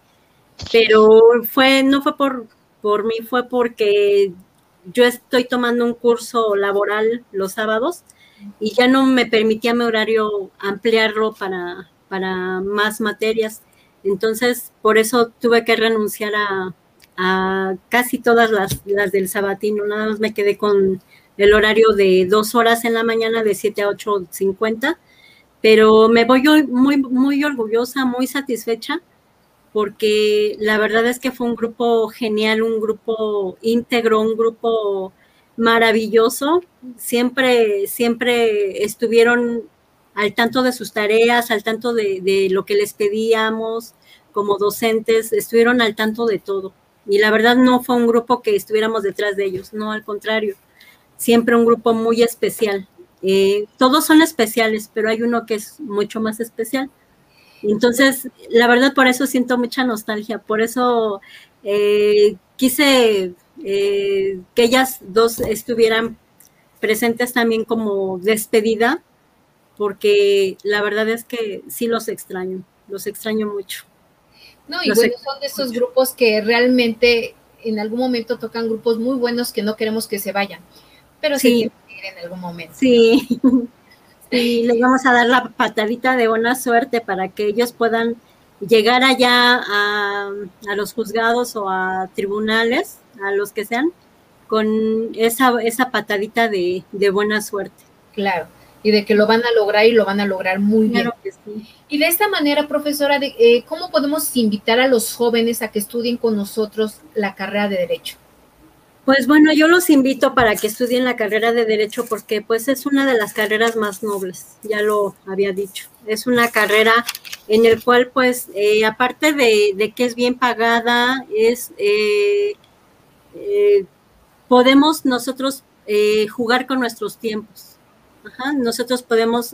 pero fue, no fue por, por mí, fue porque yo estoy tomando un curso laboral los sábados y ya no me permitía mi horario ampliarlo para, para más materias. Entonces, por eso tuve que renunciar a, a casi todas las, las, del sabatino. Nada más me quedé con el horario de dos horas en la mañana de 7 a 8.50. Pero me voy muy, muy orgullosa, muy satisfecha porque la verdad es que fue un grupo genial, un grupo íntegro, un grupo maravilloso. Siempre, siempre estuvieron al tanto de sus tareas, al tanto de, lo que les pedíamos como docentes, estuvieron al tanto de todo. Y la verdad no fue un grupo que estuviéramos detrás de ellos, no, al contrario, siempre un grupo muy especial. Eh, todos son especiales, pero hay uno que es mucho más especial entonces, la verdad, por eso siento mucha nostalgia, por eso eh, quise eh, que ellas dos estuvieran presentes también como despedida, porque la verdad es que sí los extraño, los extraño mucho. No, y bueno, son de esos grupos que realmente en algún momento tocan grupos muy buenos que no queremos que se vayan, pero sí, sí en algún momento. Sí. sí, les vamos a dar la patadita de buena suerte para que ellos puedan llegar allá a, los juzgados o a tribunales, a los que sean, con esa, esa patadita de, buena suerte. Claro, y de que lo van a lograr y lo van a lograr muy bien. Y de esta manera, profesora, de, eh, ¿cómo podemos invitar a los jóvenes a que estudien con nosotros la carrera de Derecho? Pues bueno, yo los invito para que estudien la carrera de Derecho porque pues es una de las carreras más nobles, ya lo había dicho. Es una carrera en el cual pues eh, aparte de, que es bien pagada, es eh, eh, podemos nosotros jugar con nuestros tiempos. Nosotros podemos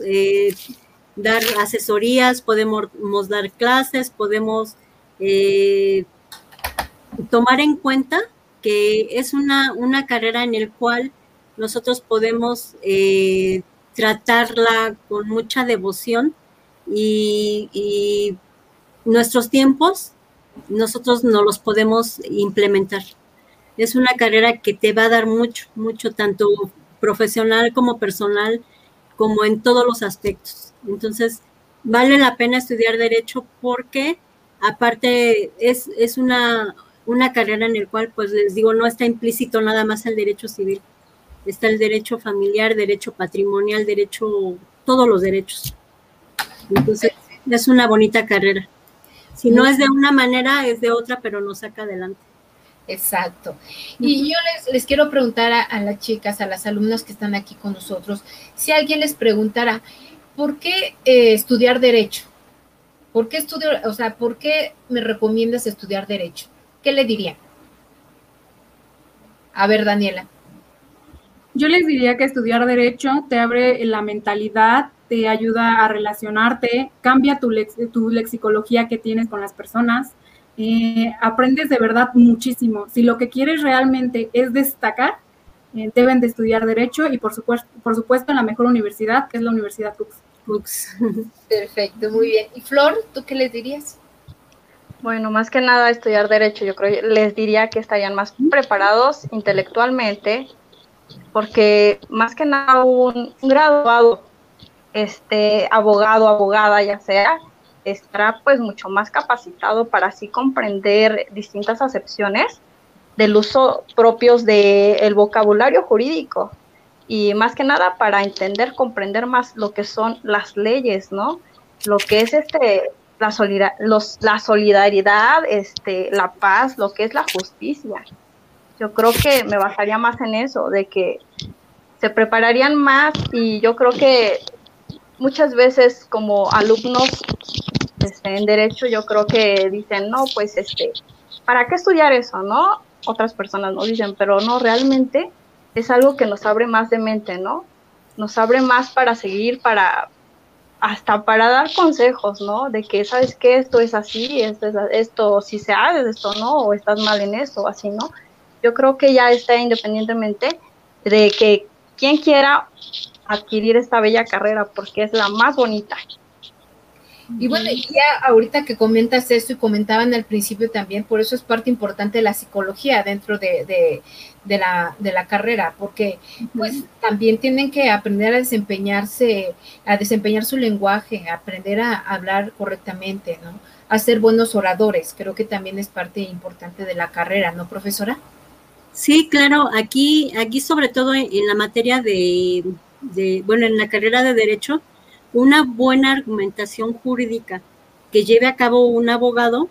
dar asesorías, podemos dar clases, podemos tomar en cuenta es una, una carrera en el cual nosotros podemos eh, tratarla con mucha devoción y, nuestros tiempos nosotros no los podemos implementar. Es una carrera que te va a dar mucho, mucho, tanto profesional como personal, como en todos los aspectos. Entonces, vale la pena estudiar derecho porque aparte es, es una, una carrera en el cual, pues les digo, no está implícito nada más el derecho civil, está el derecho familiar, derecho patrimonial, derecho, todos los derechos. Entonces, es una bonita carrera. Si no es de una manera, es de otra, pero nos saca adelante. Exacto. Y yo les, quiero preguntar a, las chicas, a las alumnas que están aquí con nosotros, si alguien les preguntara, ¿por qué eh, estudiar derecho? ¿Por qué estudio, o sea, por qué me recomiendas estudiar derecho? ¿Qué le diría? A ver, Daniela. Yo les diría que estudiar derecho te abre la mentalidad, te ayuda a relacionarte, cambia tu, tu lexicología que tienes con las personas, eh, aprendes de verdad muchísimo. Si lo que quieres realmente es destacar, eh, deben de estudiar derecho y por supuesto, por supuesto en la mejor universidad, que es la Universidad Cooks. Perfecto, muy bien. ¿Y Flor, tú qué les dirías? Bueno, más que nada estudiar derecho, yo creo les diría que estarían más preparados intelectualmente, porque más que nada un, graduado, este abogado, abogada, ya sea, estará pues mucho más capacitado para así comprender distintas acepciones del uso propios del vocabulario jurídico y más que nada para entender, comprender más lo que son las leyes, ¿no? Lo que es este la, los, la solidaridad, este, la paz, lo que es la justicia. Yo creo que me basaría más en eso, de que se prepararían más y yo creo que muchas veces como alumnos este, en derecho yo creo que dicen, no, pues este, ¿para qué estudiar eso? ¿No? Otras personas no dicen, pero no, realmente es algo que nos abre más de mente, ¿no? Nos abre más para seguir, para, hasta para dar consejos, ¿no? De que, ¿sabes qué? Esto es así, esto, es, esto si se hace, esto no, o estás mal en esto, así, ¿no? Yo creo que ya está independientemente de que quien quiera adquirir esta bella carrera, porque es la más bonita. Y bueno, ya ahorita que comentas esto y comentaban al principio también, por eso es parte importante de la psicología dentro de, de, la, de la carrera, porque pues también tienen que aprender a desempeñarse, a desempeñar su lenguaje, a aprender a hablar correctamente, ¿no? A ser buenos oradores, creo que también es parte importante de la carrera, ¿no, profesora? Sí, claro, aquí, aquí sobre todo en, la materia de, de, bueno, en la carrera de Derecho, una buena argumentación jurídica que lleve a cabo un abogado,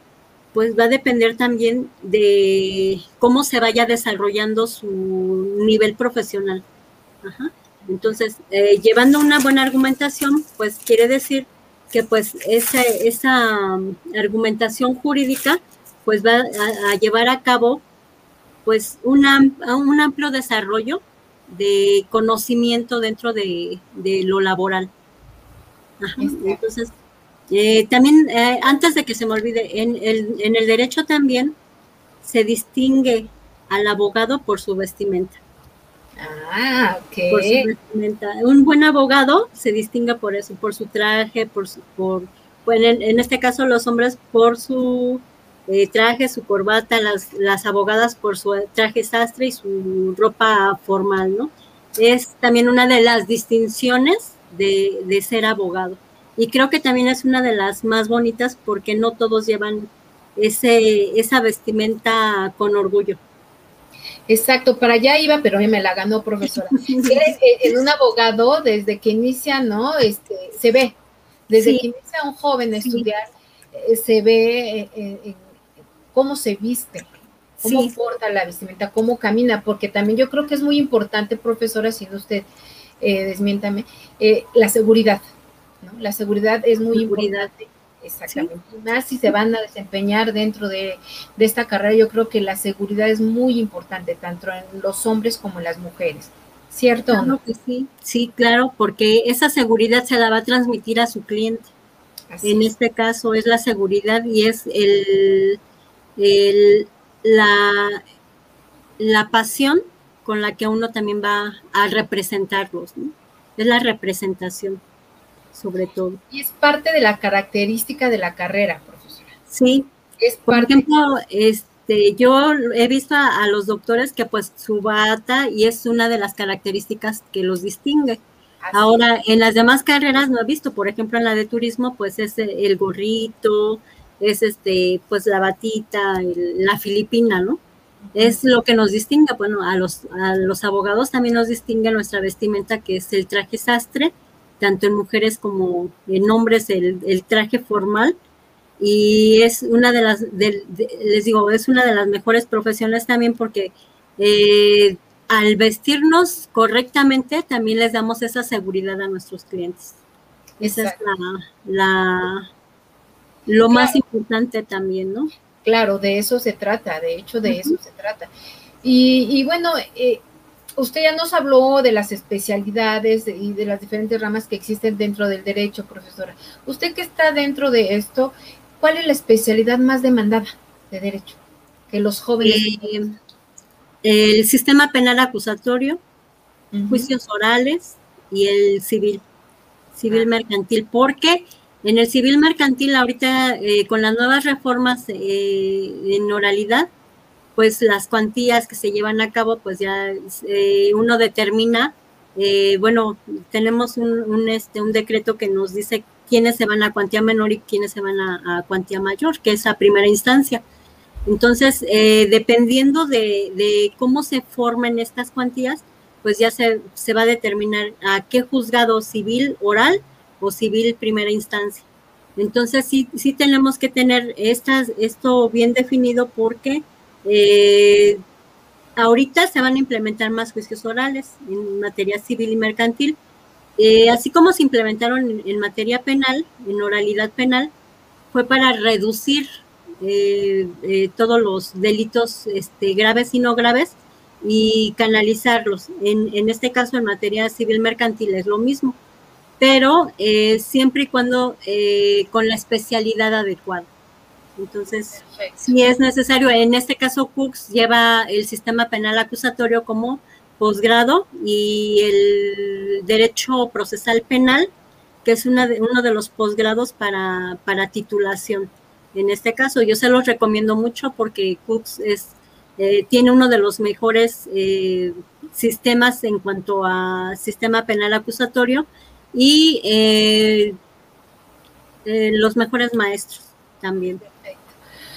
pues va a depender también de cómo se vaya desarrollando su nivel profesional. Entonces, eh, llevando una buena argumentación, pues quiere decir que pues esa, esa um, argumentación jurídica pues va a, llevar a cabo pues un amplio desarrollo de conocimiento dentro de lo laboral. Entonces, eh, también, eh, antes de que se me olvide, en el, en el derecho también se distingue al abogado por su vestimenta. Ah, ok. Por su vestimenta. Un buen abogado se distingue por eso, por su traje, por, por pues en, este caso los hombres por su eh, traje, su corbata, las, las abogadas por su traje sastre y su ropa formal, ¿no? Es también una de las distinciones de, de ser abogado. Y creo que también es una de las más bonitas porque no todos llevan ese, esa vestimenta con orgullo. Exacto, para allá iba, pero me la ganó, profesora. Eh, en un abogado, desde que inicia, ¿no? Este, se ve, desde que inicia un joven a estudiar, eh, se ve eh, cómo se viste, cómo porta la vestimenta, cómo camina, porque también yo creo que es muy importante, profesora, si no usted desmiéntame, la seguridad, ¿no? La seguridad es muy importante Exactamente. Más si se van a desempeñar dentro de, esta carrera, yo creo que la seguridad es muy importante, tanto en los hombres como en las mujeres. ¿Cierto? Claro que sí, sí, claro, porque esa seguridad se la va a transmitir a su cliente. en este caso es la seguridad y es el, la, la pasión con la que uno también va a representarlos, ¿no? Es la representación sobre todo. Y es parte de la característica de la carrera, profesora. Sí. Es Por ejemplo, este, yo he visto a, los doctores que pues su bata y es una de las características que los distingue. Ahora, en las demás carreras no he visto, por ejemplo, en la de turismo, pues es el gorrito, es este, pues la batita, la filipina, ¿no? Es lo que nos distingue, bueno, a los, a los abogados también nos distingue nuestra vestimenta, que es el traje sastre, tanto en mujeres como en hombres el, traje formal y es una de las, les digo, es una de las mejores profesiones también porque eh, al vestirnos correctamente también les damos esa seguridad a nuestros clientes. Esa es la, lo más importante también, ¿no? Claro, de eso se trata, de hecho de eso se trata. Y, y bueno, eh, usted ya nos habló de las especialidades y de las diferentes ramas que existen dentro del derecho, profesora. Usted que está dentro de esto, ¿cuál es la especialidad más demandada de derecho que los jóvenes? Eh, el sistema penal acusatorio, juicios orales y el civil, civil ah. mercantil, porque en el civil mercantil ahorita eh, con las nuevas reformas eh, en oralidad, pues las cuantías que se llevan a cabo, pues ya eh, uno determina, eh, bueno, tenemos un, este, un decreto que nos dice quiénes se van a cuantía menor y quiénes se van a, cuantía mayor, que es a primera instancia. Entonces, eh, dependiendo de, cómo se formen estas cuantías, pues ya se, se va a determinar a qué juzgado civil oral o civil primera instancia. Entonces, sí, sí tenemos que tener estas, esto bien definido porque eh, ahorita se van a implementar más juicios orales en materia civil y mercantil, eh, así como se implementaron en, materia penal, en oralidad penal, fue para reducir eh, todos los delitos este, graves y no graves y canalizarlos. En, en, este caso, en materia civil mercantil es lo mismo, pero siempre y cuando con la especialidad adecuada. Entonces, si es necesario, en este caso Cooks lleva el sistema penal acusatorio como posgrado y el derecho procesal penal, que es una de, uno de los posgrados para, para titulación. En este caso, yo se los recomiendo mucho porque Cooks es, eh, tiene uno de los mejores eh, sistemas en cuanto a sistema penal acusatorio y eh, los mejores maestros también.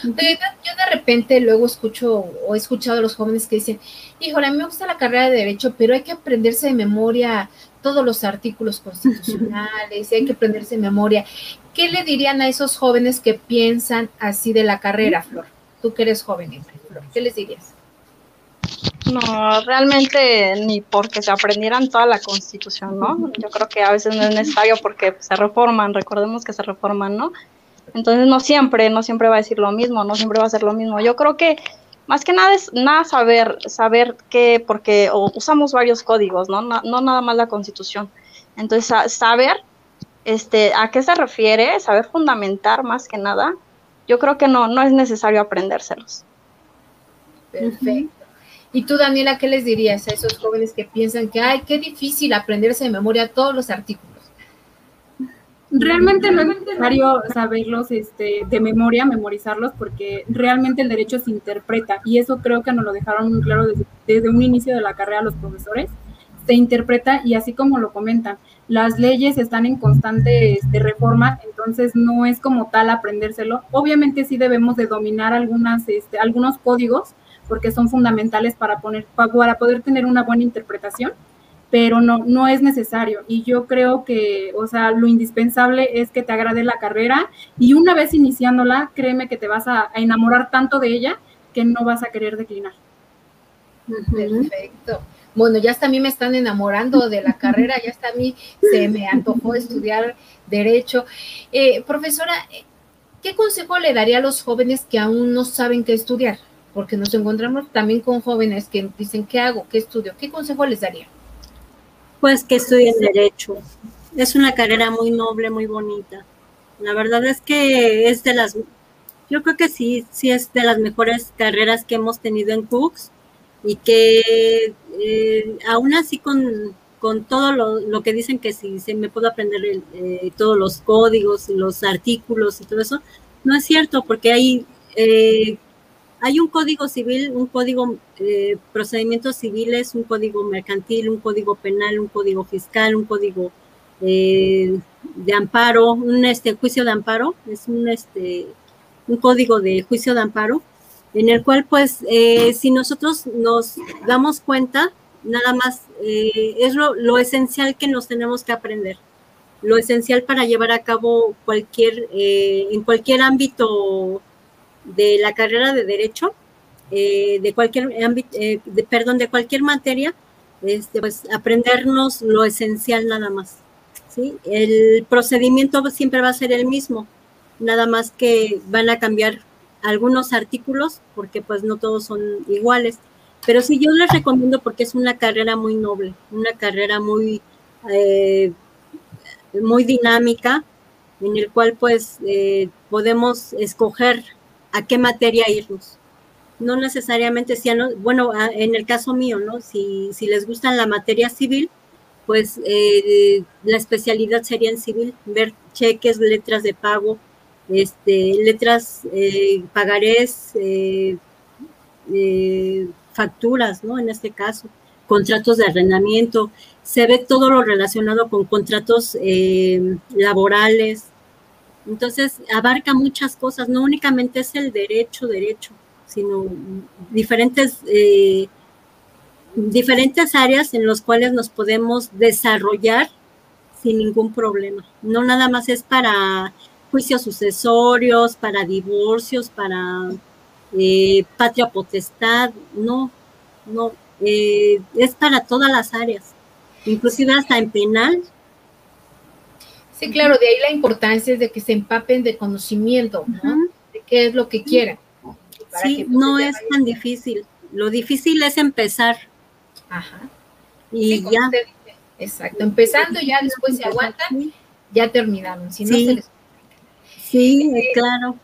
yo de repente luego escucho o he escuchado a los jóvenes que dicen, híjole, a mí me gusta la carrera de derecho, pero hay que aprenderse de memoria todos los artículos constitucionales, y hay que aprenderse de memoria. ¿Qué le dirían a esos jóvenes que piensan así de la carrera, Flor? Tú que eres joven, Flor, ¿qué les dirías? No, realmente ni porque se aprendieran toda la constitución, ¿no? Yo creo que a veces no es necesario porque se reforman, recordemos que se reforman, ¿no? Entonces no siempre, no siempre va a decir lo mismo, no siempre va a ser lo mismo. Yo creo que más que nada es nada saber, saber que, porque usamos varios códigos, ¿no? ¿no? nada más la constitución. Entonces, saber este, a qué se refiere, saber fundamentar más que nada, yo creo que no, no es necesario aprendérselos. Perfecto. ¿Y tú, Daniela, qué les dirías a esos jóvenes que piensan que, ay, qué difícil aprenderse de memoria todos los artículos? Realmente no es necesario saberlos este, de memoria, memorizarlos, porque realmente el derecho se interpreta y eso creo que nos lo dejaron muy claro desde, un inicio de la carrera los profesores. Se interpreta y así como lo comentan, las leyes están en constante este, reforma, entonces no es como tal aprendérselo. Obviamente sí debemos de dominar algunas, este, algunos códigos porque son fundamentales para, poner, para poder tener una buena interpretación pero no, no es necesario. Y yo creo que, o sea, lo indispensable es que te agrade la carrera y una vez iniciándola, créeme que te vas a, enamorar tanto de ella que no vas a querer declinar. Perfecto. Bueno, ya hasta a mí me están enamorando de la carrera, ya hasta a mí se me antojó estudiar derecho. Eh, profesora, ¿qué consejo le daría a los jóvenes que aún no saben qué estudiar? Porque nos encontramos también con jóvenes que dicen, ¿qué hago? ¿Qué estudio? ¿Qué consejo les daría? Pues que estudien derecho. Es una carrera muy noble, muy bonita. La verdad es que es de las, yo creo que sí, sí es de las mejores carreras que hemos tenido en Cooks y que eh, aún así con, todo lo, que dicen que si se me puedo aprender eh, todos los códigos y los artículos y todo eso, no es cierto porque hay eh, hay un código civil, un código eh, procedimientos civiles, un código mercantil, un código penal, un código fiscal, un código eh, de amparo, un este juicio de amparo, es un este un código de juicio de amparo, en el cual pues eh, si nosotros nos damos cuenta, nada más es lo, lo, esencial que nos tenemos que aprender, lo esencial para llevar a cabo cualquier, en cualquier ámbito de la carrera de derecho, eh, de cualquier ámbito, eh, perdón, de cualquier materia, este, pues aprendernos lo esencial nada más. ¿sí? El procedimiento siempre va a ser el mismo, nada más que van a cambiar algunos artículos porque pues no todos son iguales. Pero sí, yo les recomiendo porque es una carrera muy noble, una carrera muy, eh, muy dinámica, en el cual pues podemos escoger a qué materia irnos. No necesariamente si, bueno, en el caso mío, ¿no? Si, si les gusta la materia civil, pues eh, la especialidad sería en civil, ver cheques, letras de pago, este, letras, eh, pagarés, eh, facturas, ¿no? En este caso, contratos de arrendamiento, se ve todo lo relacionado con contratos laborales, entonces, abarca muchas cosas, no únicamente es el derecho, derecho, sino diferentes, eh, diferentes áreas en las cuales nos podemos desarrollar sin ningún problema. No nada más es para juicios sucesorios, para divorcios, para eh, patria potestad, no, no, eh, es para todas las áreas, inclusive hasta en penal Sí, claro, de ahí la importancia es de que se empapen de conocimiento, ¿no? De qué es lo que quieren. Sí, no es tan difícil. Lo difícil es empezar. Ajá. Y ya. Exacto, empezando ya después se aguantan, ya terminaron. Si no sí. se les... Sí, eh, claro.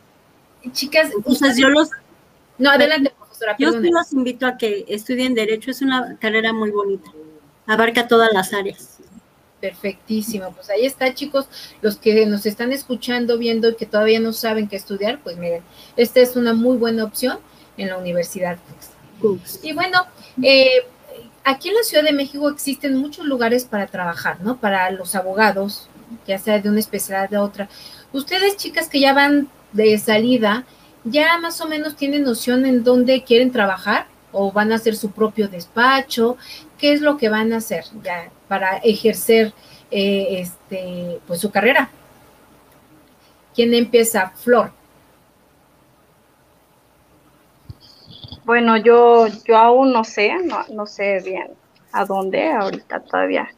Chicas, ustedes, yo los. No, adelante, profesora. Yo sí los invito a que estudien Derecho, es una carrera muy bonita. Abarca todas las áreas. Perfectísimo, pues ahí está chicos, los que nos están escuchando, viendo y que todavía no saben qué estudiar, pues miren, esta es una muy buena opción en la Universidad Y bueno, eh, aquí en la Ciudad de México existen muchos lugares para trabajar, ¿no? Para los abogados, ya sea de una especialidad de otra. Ustedes chicas que ya van de salida, ya más o menos tienen noción en dónde quieren trabajar o van a hacer su propio despacho, qué es lo que van a hacer ya para ejercer eh, este, pues su carrera. ¿Quién empieza? Flor. Bueno, yo, yo aún no sé, no, sé bien a dónde, ahorita todavía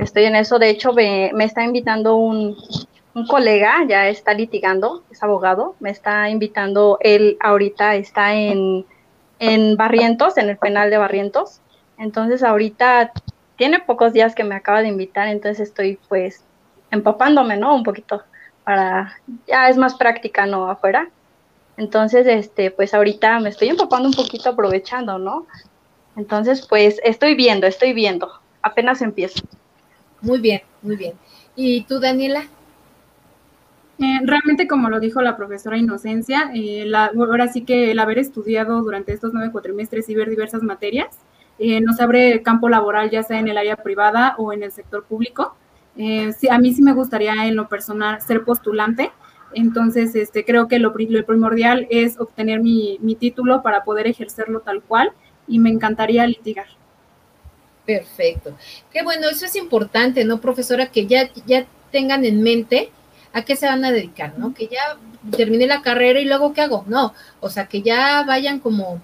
estoy en eso. De hecho, me, me está invitando un, un, colega, ya está litigando, es abogado, me está invitando, él ahorita está en, en Barrientos, en el penal de Barrientos. Entonces ahorita tiene pocos días que me acaba de invitar, entonces estoy pues empapándome, ¿no? Un poquito para, ya es más práctica, ¿no? Afuera. Entonces, este, pues ahorita me estoy empapando un poquito aprovechando, ¿no? Entonces, pues estoy viendo, estoy viendo, apenas empiezo. Muy bien, muy bien. ¿Y tú, Daniela? Eh, realmente, como lo dijo la profesora Inocencia, eh, la, ahora sí que el haber estudiado durante estos nueve cuatrimestres y ver diversas materias eh, nos abre campo laboral, ya sea en el área privada o en el sector público. Sí, a mí sí me gustaría en lo personal ser postulante, entonces este, creo que lo, lo primordial es obtener mi, mi título para poder ejercerlo tal cual y me encantaría litigar. Perfecto. Qué bueno, eso es importante, ¿no, profesora? Que ya, ya tengan en mente a qué se van a dedicar, ¿no? Que ya termine la carrera y luego qué hago, no, o sea, que ya vayan como,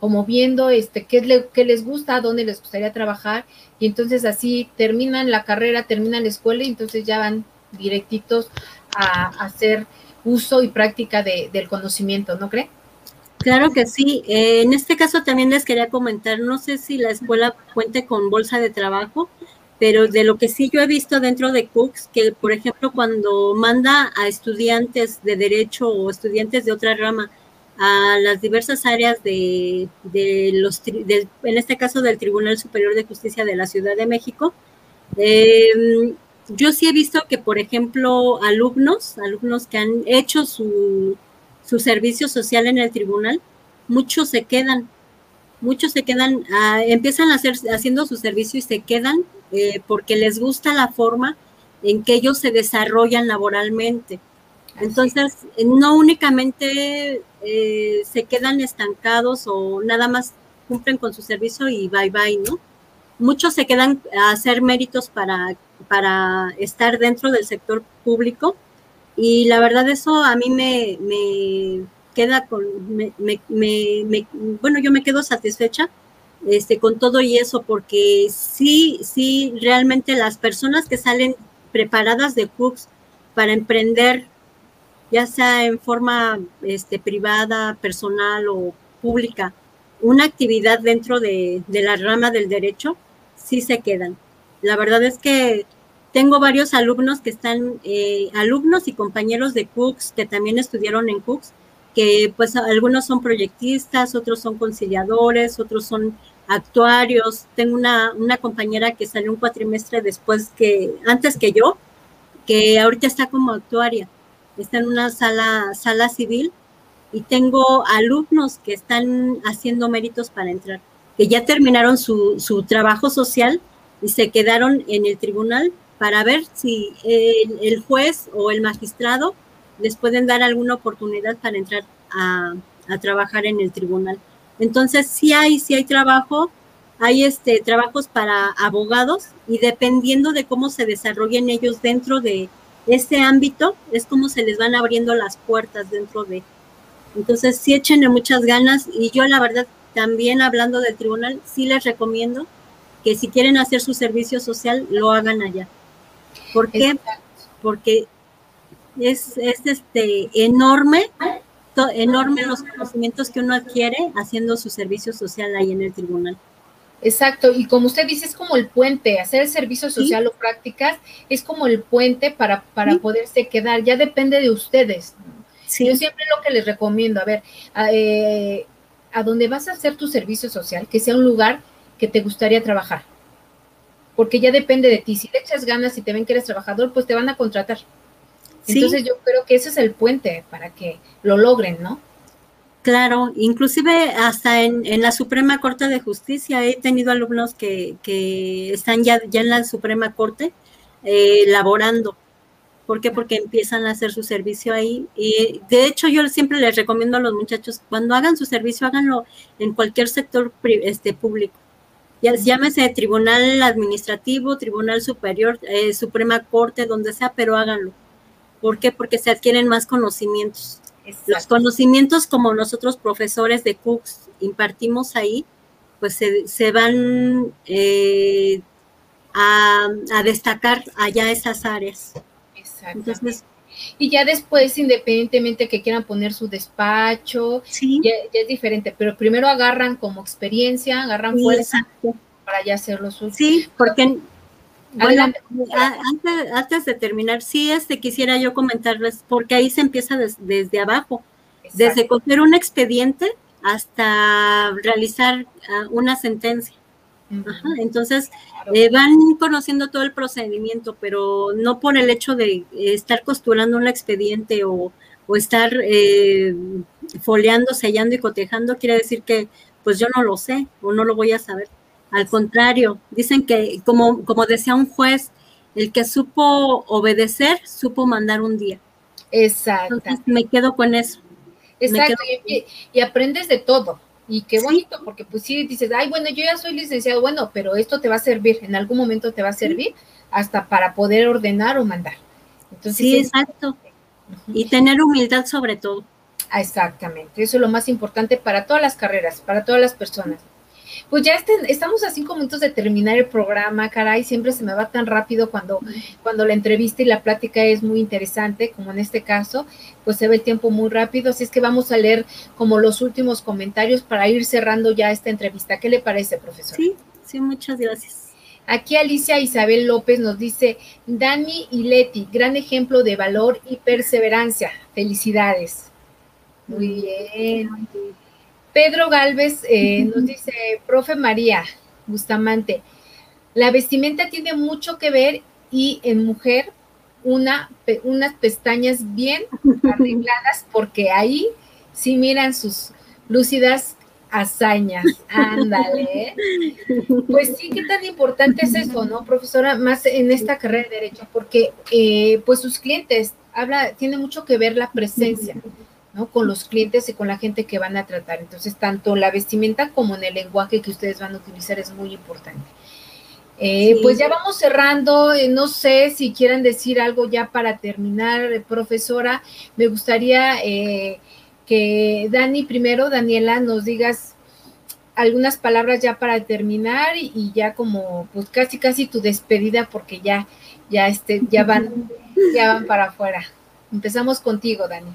como viendo este, qué, qué les gusta, dónde les gustaría trabajar, y entonces así terminan la carrera, terminan la escuela y entonces ya van directitos a, hacer uso y práctica del conocimiento, ¿no cree? Claro que sí. Eh, en este caso también les quería comentar, no sé si la escuela cuente con bolsa de trabajo, pero de lo que sí yo he visto dentro de Cooks, que por ejemplo cuando manda a estudiantes de derecho o estudiantes de otra rama a las diversas áreas de, los, en este caso del Tribunal Superior de Justicia de la Ciudad de México, em, yo sí he visto que, por ejemplo, alumnos, alumnos que han hecho su, su servicio social en el tribunal, muchos se quedan, muchos se quedan, ah, empiezan a hacer, haciendo su servicio y se quedan eh, porque les gusta la forma en que ellos se desarrollan laboralmente. Entonces, no únicamente eh, se quedan estancados o nada más cumplen con su servicio y bye bye, ¿no? Muchos se quedan a hacer méritos para, para estar dentro del sector público y la verdad eso a mí me, me queda con, me, me, bueno, yo me quedo satisfecha este, con todo y eso, porque sí, sí, realmente las personas que salen preparadas de cooks para emprender, ya sea en forma este, privada, personal o pública, una actividad dentro de, la rama del derecho, sí se quedan. La verdad es que tengo varios alumnos que están, eh, alumnos y compañeros de Cooks que también estudiaron en Cooks, que pues algunos son proyectistas, otros son conciliadores, otros son actuarios. Tengo una, una compañera que salió un cuatrimestre después que, antes que yo, que ahorita está como actuaria. Está en una sala, sala civil y tengo alumnos que están haciendo méritos para entrar, que ya terminaron su, su trabajo social y se quedaron en el tribunal para ver si el, el, juez o el magistrado les pueden dar alguna oportunidad para entrar a, a trabajar en el tribunal. Entonces, sí hay, sí hay trabajo, hay este, trabajos para abogados y dependiendo de cómo se desarrollen ellos dentro de ese ámbito, es como se les van abriendo las puertas dentro de. Entonces, sí échenle muchas ganas y yo la verdad también hablando del tribunal, sí les recomiendo que si quieren hacer su servicio social, lo hagan allá. ¿Por qué? Porque es, es este enorme enorme los conocimientos que uno adquiere haciendo su servicio social ahí en el tribunal. Exacto, y como usted dice, es como el puente, hacer el servicio social o prácticas es como el puente para, para poderse quedar, ya depende de ustedes. Yo siempre lo que les recomiendo, a ver, a, eh, a donde vas a hacer tu servicio social, que sea un lugar que te gustaría trabajar, porque ya depende de ti, si le echas ganas y te ven que eres trabajador, pues te van a contratar. Entonces yo creo que ese es el puente para que lo logren, ¿no? Claro, inclusive hasta en, la Suprema Corte de Justicia he tenido alumnos que, que están ya, ya en la Suprema Corte eh, laborando. ¿Por qué? Porque empiezan a hacer su servicio ahí. Y de hecho yo siempre les recomiendo a los muchachos, cuando hagan su servicio, háganlo en cualquier sector este, público. Ya, llámese tribunal administrativo, tribunal superior, eh, Suprema Corte, donde sea, pero háganlo ¿Por qué? Porque se adquieren más conocimientos. Los conocimientos como nosotros profesores de Cooks impartimos ahí, pues se, van eh, a, destacar allá esas áreas. Exacto. y ya después, independientemente que quieran poner su despacho, ya, es diferente, pero primero agarran como experiencia, agarran fuerza para ya hacerlo suyo. Sí, porque bueno, antes, antes, de terminar, sí este, quisiera yo comentarles, porque ahí se empieza desde abajo, desde coger un expediente hasta realizar ah, una sentencia. entonces, eh, van conociendo todo el procedimiento, pero no por el hecho de estar costurando un expediente o, estar eh, foliando, sellando y cotejando, quiere decir que pues yo no lo sé o no lo voy a saber. Al contrario, dicen que, como, como decía un juez, el que supo obedecer, supo mandar un día. Exacto. me quedo con eso. Exacto, y, aprendes de todo. Y qué bonito, porque pues sí dices, ay, bueno, yo ya soy licenciado, bueno, pero esto te va a servir, en algún momento te va a servir hasta para poder ordenar o mandar. Entonces, sí, exacto. Y tener humildad sobre todo. Ah, exactamente, eso es lo más importante para todas las carreras, para todas las personas. Pues ya estamos a cinco minutos de terminar el programa, caray, siempre se me va tan rápido cuando, cuando la entrevista y la plática es muy interesante, como en este caso, pues se ve el tiempo muy rápido, así es que vamos a leer como los últimos comentarios para ir cerrando ya esta entrevista. ¿Qué le parece, profesor? Sí, sí, muchas gracias. Aquí Alicia Isabel López nos dice, Dani y Leti, gran ejemplo de valor y perseverancia. Felicidades. Muy bien. Pedro Galvez eh, nos dice, profe María Bustamante, la vestimenta tiene mucho que ver y en mujer una, unas pestañas bien arregladas porque ahí sí miran sus lúcidas hazañas. Ándale. Pues sí, qué tan importante es eso, ¿no, profesora? Más en esta carrera de Derecho, porque eh, pues sus clientes, habla, tiene mucho que ver la presencia. Con los clientes y con la gente que van a tratar. Entonces, tanto la vestimenta como en el lenguaje que ustedes van a utilizar es muy importante. Eh, pues ya vamos cerrando. Eh, no sé si quieren decir algo ya para terminar, eh, profesora. Me gustaría que Dani, primero, Daniela, nos digas algunas palabras ya para terminar y, ya como, pues casi, casi tu despedida porque ya, ya, este, ya van, ya van para afuera. Empezamos contigo, Dani.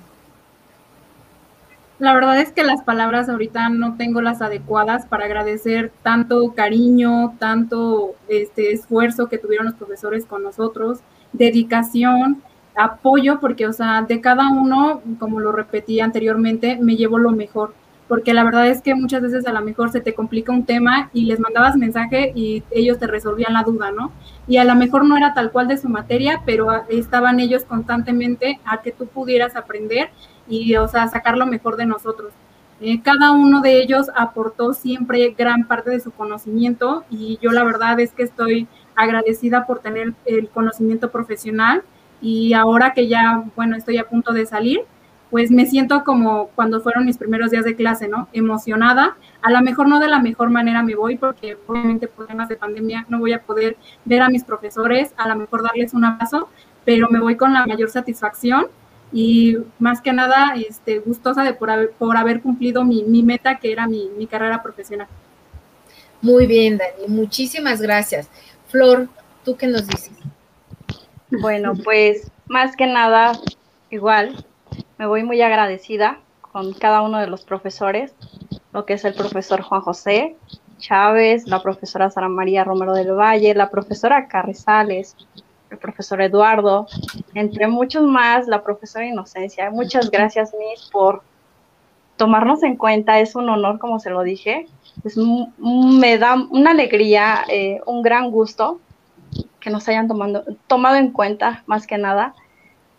La verdad es que las palabras ahorita no tengo las adecuadas para agradecer tanto cariño, tanto este esfuerzo que tuvieron los profesores con nosotros, dedicación, apoyo, porque, o sea, de cada uno, como lo repetí anteriormente, me llevo lo mejor, porque la verdad es que muchas veces a lo mejor se te complica un tema y les mandabas mensaje y ellos te resolvían la duda, ¿no? Y a lo mejor no era tal cual de su materia, pero estaban ellos constantemente a que tú pudieras aprender y, o sea, sacar lo mejor de nosotros. Eh, cada uno de ellos aportó siempre gran parte de su conocimiento y yo la verdad es que estoy agradecida por tener el conocimiento profesional y ahora que ya, bueno, estoy a punto de salir, pues me siento como cuando fueron mis primeros días de clase, ¿no? Emocionada. A lo mejor no de la mejor manera me voy porque obviamente por temas de pandemia no voy a poder ver a mis profesores, a lo mejor darles un abrazo, pero me voy con la mayor satisfacción y más que nada este, gustosa de por haber, por haber cumplido mi, meta que era mi, mi, carrera profesional. Muy bien, Dani, muchísimas gracias. Flor, ¿tú qué nos dices? Bueno, pues más que nada, igual, me voy muy agradecida con cada uno de los profesores, lo que es el profesor Juan José Chávez, la profesora Sara María Romero del Valle, la profesora Carrizales, el profesor Eduardo, entre muchos más, la profesora Inocencia. Muchas gracias, Miss, por tomarnos en cuenta. Es un honor, como se lo dije. Es, me da una alegría, eh, un gran gusto que nos hayan tomado, tomado en cuenta, más que nada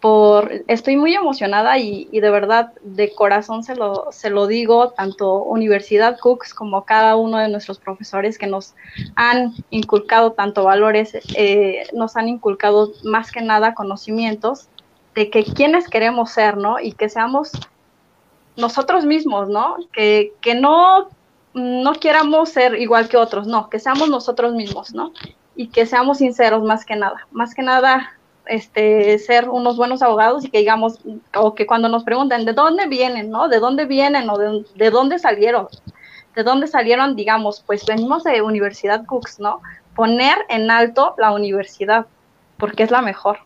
por, estoy muy emocionada y, de verdad de corazón se lo, se lo digo, tanto Universidad Cooks como cada uno de nuestros profesores que nos han inculcado tanto valores, eh, nos han inculcado más que nada conocimientos de que quienes queremos ser, ¿no? Y que seamos nosotros mismos, ¿no? Que, que no, no quieramos ser igual que otros, no, que seamos nosotros mismos, ¿no? Y que seamos sinceros más que nada. Más que nada, este, ser unos buenos abogados y que digamos, o que cuando nos preguntan de dónde vienen, ¿no? ¿De dónde vienen o de, dónde salieron? ¿De dónde salieron? Digamos, pues venimos de Universidad Cooks, ¿no? Poner en alto la universidad, porque es la mejor.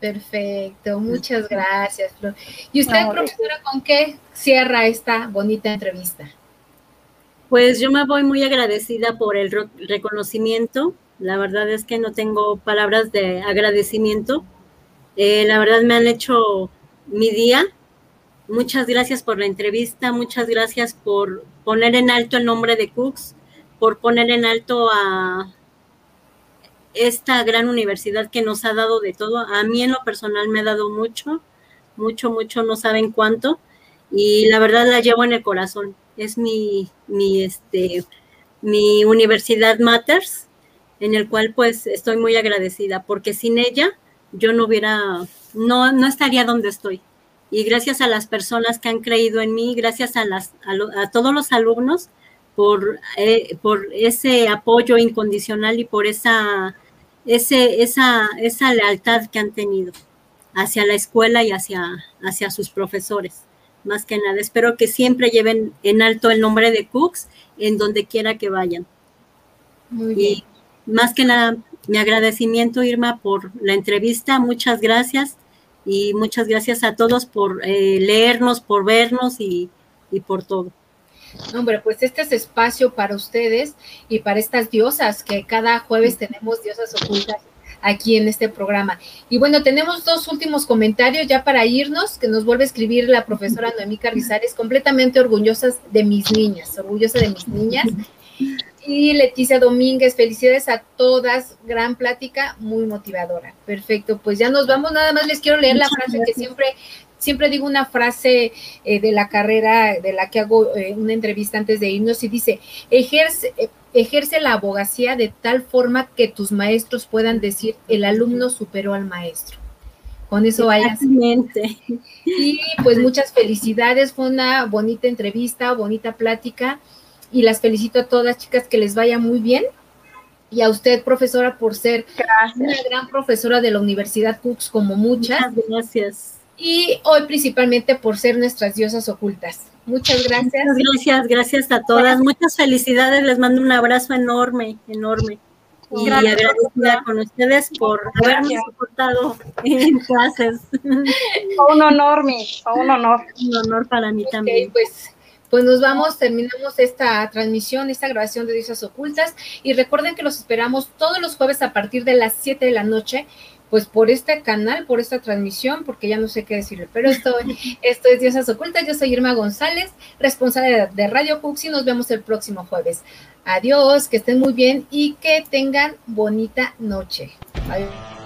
Perfecto, muchas gracias, Flor. ¿Y usted, profesora, con qué cierra esta bonita entrevista? Pues yo me voy muy agradecida por el reconocimiento la verdad es que no tengo palabras de agradecimiento. Eh, la verdad me han hecho mi día. Muchas gracias por la entrevista, muchas gracias por poner en alto el nombre de Cooks, por poner en alto a esta gran universidad que nos ha dado de todo. A mí en lo personal me ha dado mucho, mucho, mucho, no saben cuánto, y la verdad la llevo en el corazón. Es mi, mi, este, mi universidad Matters, en el cual pues estoy muy agradecida, porque sin ella yo no hubiera, no, no estaría donde estoy. Y gracias a las personas que han creído en mí, gracias a, las, a, todos los alumnos por, eh, por ese apoyo incondicional y por esa, ese, esa, esa lealtad que han tenido hacia la escuela y hacia, hacia sus profesores. Más que nada, espero que siempre lleven en alto el nombre de Cooks en donde quiera que vayan. Muy bien. Y más que nada, mi agradecimiento, Irma, por la entrevista. Muchas gracias y muchas gracias a todos por eh, leernos, por vernos y, y por todo. Hombre, pues este es espacio para ustedes y para estas diosas, que cada jueves tenemos diosas ocultas aquí en este programa. Y bueno, tenemos dos últimos comentarios ya para irnos, que nos vuelve a escribir la profesora Noemí Carrizares, completamente orgullosas de mis niñas, orgullosa de mis niñas. Y Leticia Domínguez, felicidades a todas, gran plática, muy motivadora. Perfecto, pues ya nos vamos, nada más les quiero leer la frase que siempre siempre digo una frase eh, de la carrera de la que hago eh, una entrevista antes de irnos y dice, ejerce, eh, ejerce la abogacía de tal forma que tus maestros puedan decir, el alumno superó al maestro. Con eso vayas. Y pues muchas felicidades, fue una bonita entrevista, bonita plática y las felicito a todas chicas que les vaya muy bien y a usted, profesora, por ser una gran profesora de la Universidad Cooks, como muchas. Muchas gracias y hoy principalmente por ser nuestras diosas ocultas. Muchas gracias. Muchas gracias, gracias a todas. Muchas felicidades, les mando un abrazo enorme, enorme. Y agradecida con ustedes por haberme soportado en clases. un honor, mi, un honor. Un honor para mí también. Pues, pues nos vamos, terminamos esta transmisión, esta grabación de Diosas Ocultas. Y recuerden que los esperamos todos los jueves a partir de las 7 de la noche pues por este canal, por esta transmisión, porque ya no sé qué decirle, pero esto, esto es Diosas Ocultas, yo soy Irma González, responsable de Radio Cux y nos vemos el próximo jueves. Adiós, que estén muy bien y que tengan bonita noche. Adiós.